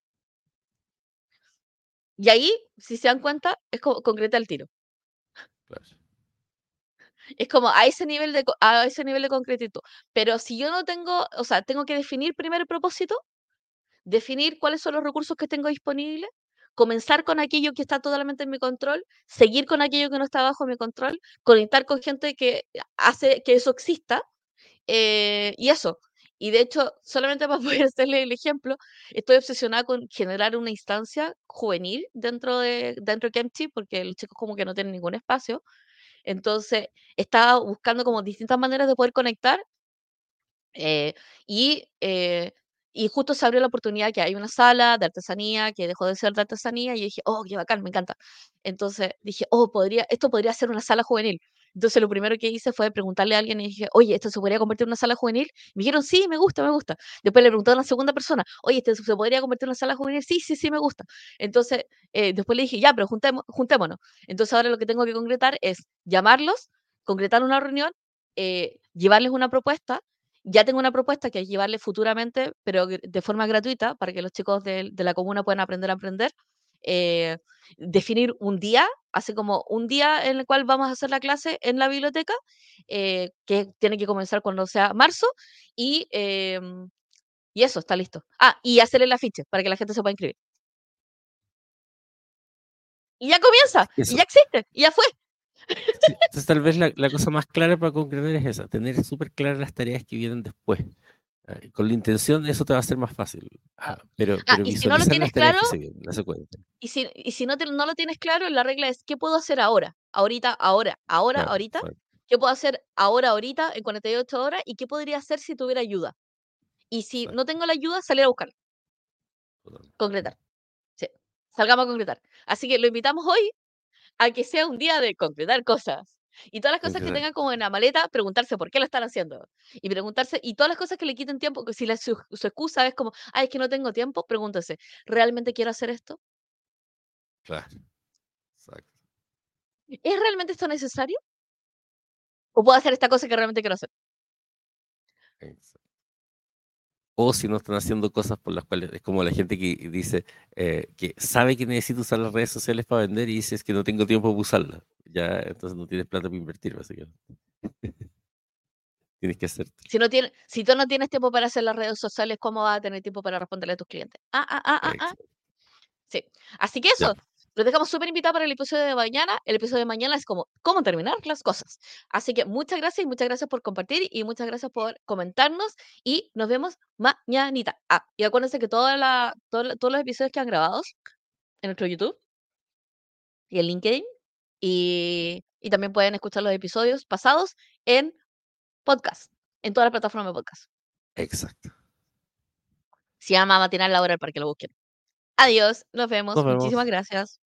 Y ahí, si se dan cuenta, es concreta el tiro. Es como a ese nivel de, a ese nivel de concretitud. Pero si yo no tengo, o sea, tengo que definir primero el propósito, definir cuáles son los recursos que tengo disponibles, comenzar con aquello que está totalmente en mi control, seguir con aquello que no está bajo mi control, conectar con gente que hace que eso exista, eh, y eso. Y de hecho, solamente para poder hacerle el ejemplo, estoy obsesionada con generar una instancia juvenil dentro de, dentro de Kempty, porque los chicos como que no tienen ningún espacio. Entonces, estaba buscando como distintas maneras de poder conectar eh, y, eh, y justo se abrió la oportunidad que hay una sala de artesanía que dejó de ser de artesanía y dije, oh, qué bacán, me encanta. Entonces dije, oh, podría, esto podría ser una sala juvenil. Entonces lo primero que hice fue preguntarle a alguien y dije, oye, ¿esto se podría convertir en una sala juvenil? Me dijeron, sí, me gusta, me gusta. Después le pregunté a una segunda persona, oye, ¿esto se podría convertir en una sala juvenil? Sí, sí, sí, me gusta. Entonces eh, después le dije, ya, pero juntémonos. Entonces ahora lo que tengo que concretar es llamarlos, concretar una reunión, eh, llevarles una propuesta. Ya tengo una propuesta que es llevarles futuramente, pero de forma gratuita, para que los chicos de la comuna puedan aprender a aprender. Eh, definir un día, así como un día en el cual vamos a hacer la clase en la biblioteca, eh, que tiene que comenzar cuando sea marzo, y, em, y eso, está listo. Ah, y hacer el afiche para que la gente se pueda inscribir. Y ya comienza, y ya existe, y ya fue. Sí, entonces tal vez la, la cosa más clara para concretar es esa, tener súper claras las tareas que vienen después. Eh, Con la intención eso te va a ser más fácil. Ah, pero, Ah, pero y si no lo tienes claro, y si, y si no, te- no lo tienes claro, la regla es, ¿qué puedo hacer ahora? Ahorita, ahora, ahora, Claro, ahorita. ¿Qué puedo hacer ahora, ahorita, en 48 horas? ¿Y qué podría hacer si tuviera ayuda? Y si no tengo la ayuda, salir a buscarla, concretar. Sí, salgamos a concretar. Así que lo invitamos hoy a que sea un día de concretar cosas. Y todas las cosas que tengan como en la maleta, preguntarse por qué lo están haciendo. Y preguntarse, y todas las cosas que le quiten tiempo, que si la, su, su excusa es como, ay, es que no tengo tiempo, pregúntese, ¿realmente quiero hacer esto? Claro, exacto. ¿Es realmente esto necesario? ¿O puedo hacer esta cosa que realmente quiero hacer? exacto. O si no están haciendo cosas por las cuales es como la gente que dice eh, que sabe que necesita usar las redes sociales para vender y dice es que no tengo tiempo para usarlas. Ya, entonces no tienes plata para invertir, básicamente. tienes que hacer. Si, no tiene, si tú no tienes tiempo para hacer las redes sociales, ¿cómo vas a tener tiempo para responderle a tus clientes? Ah, ah, ah, ah, ah. Sí. Así que eso, Ya. Los dejamos súper invitados para el episodio de mañana. El episodio de mañana es como cómo terminar las cosas. Así que muchas gracias y muchas gracias por compartir y muchas gracias por comentarnos y nos vemos mañanita. Ah, y acuérdense que toda la, todo la- todos los episodios que han grabado en nuestro YouTube y en LinkedIn y, y también pueden escuchar los episodios pasados en podcast, en todas las plataformas de podcast. Exacto. Se llama Matinal la hora para que lo busquen. Adiós, nos vemos. Nos vemos. Muchísimas gracias.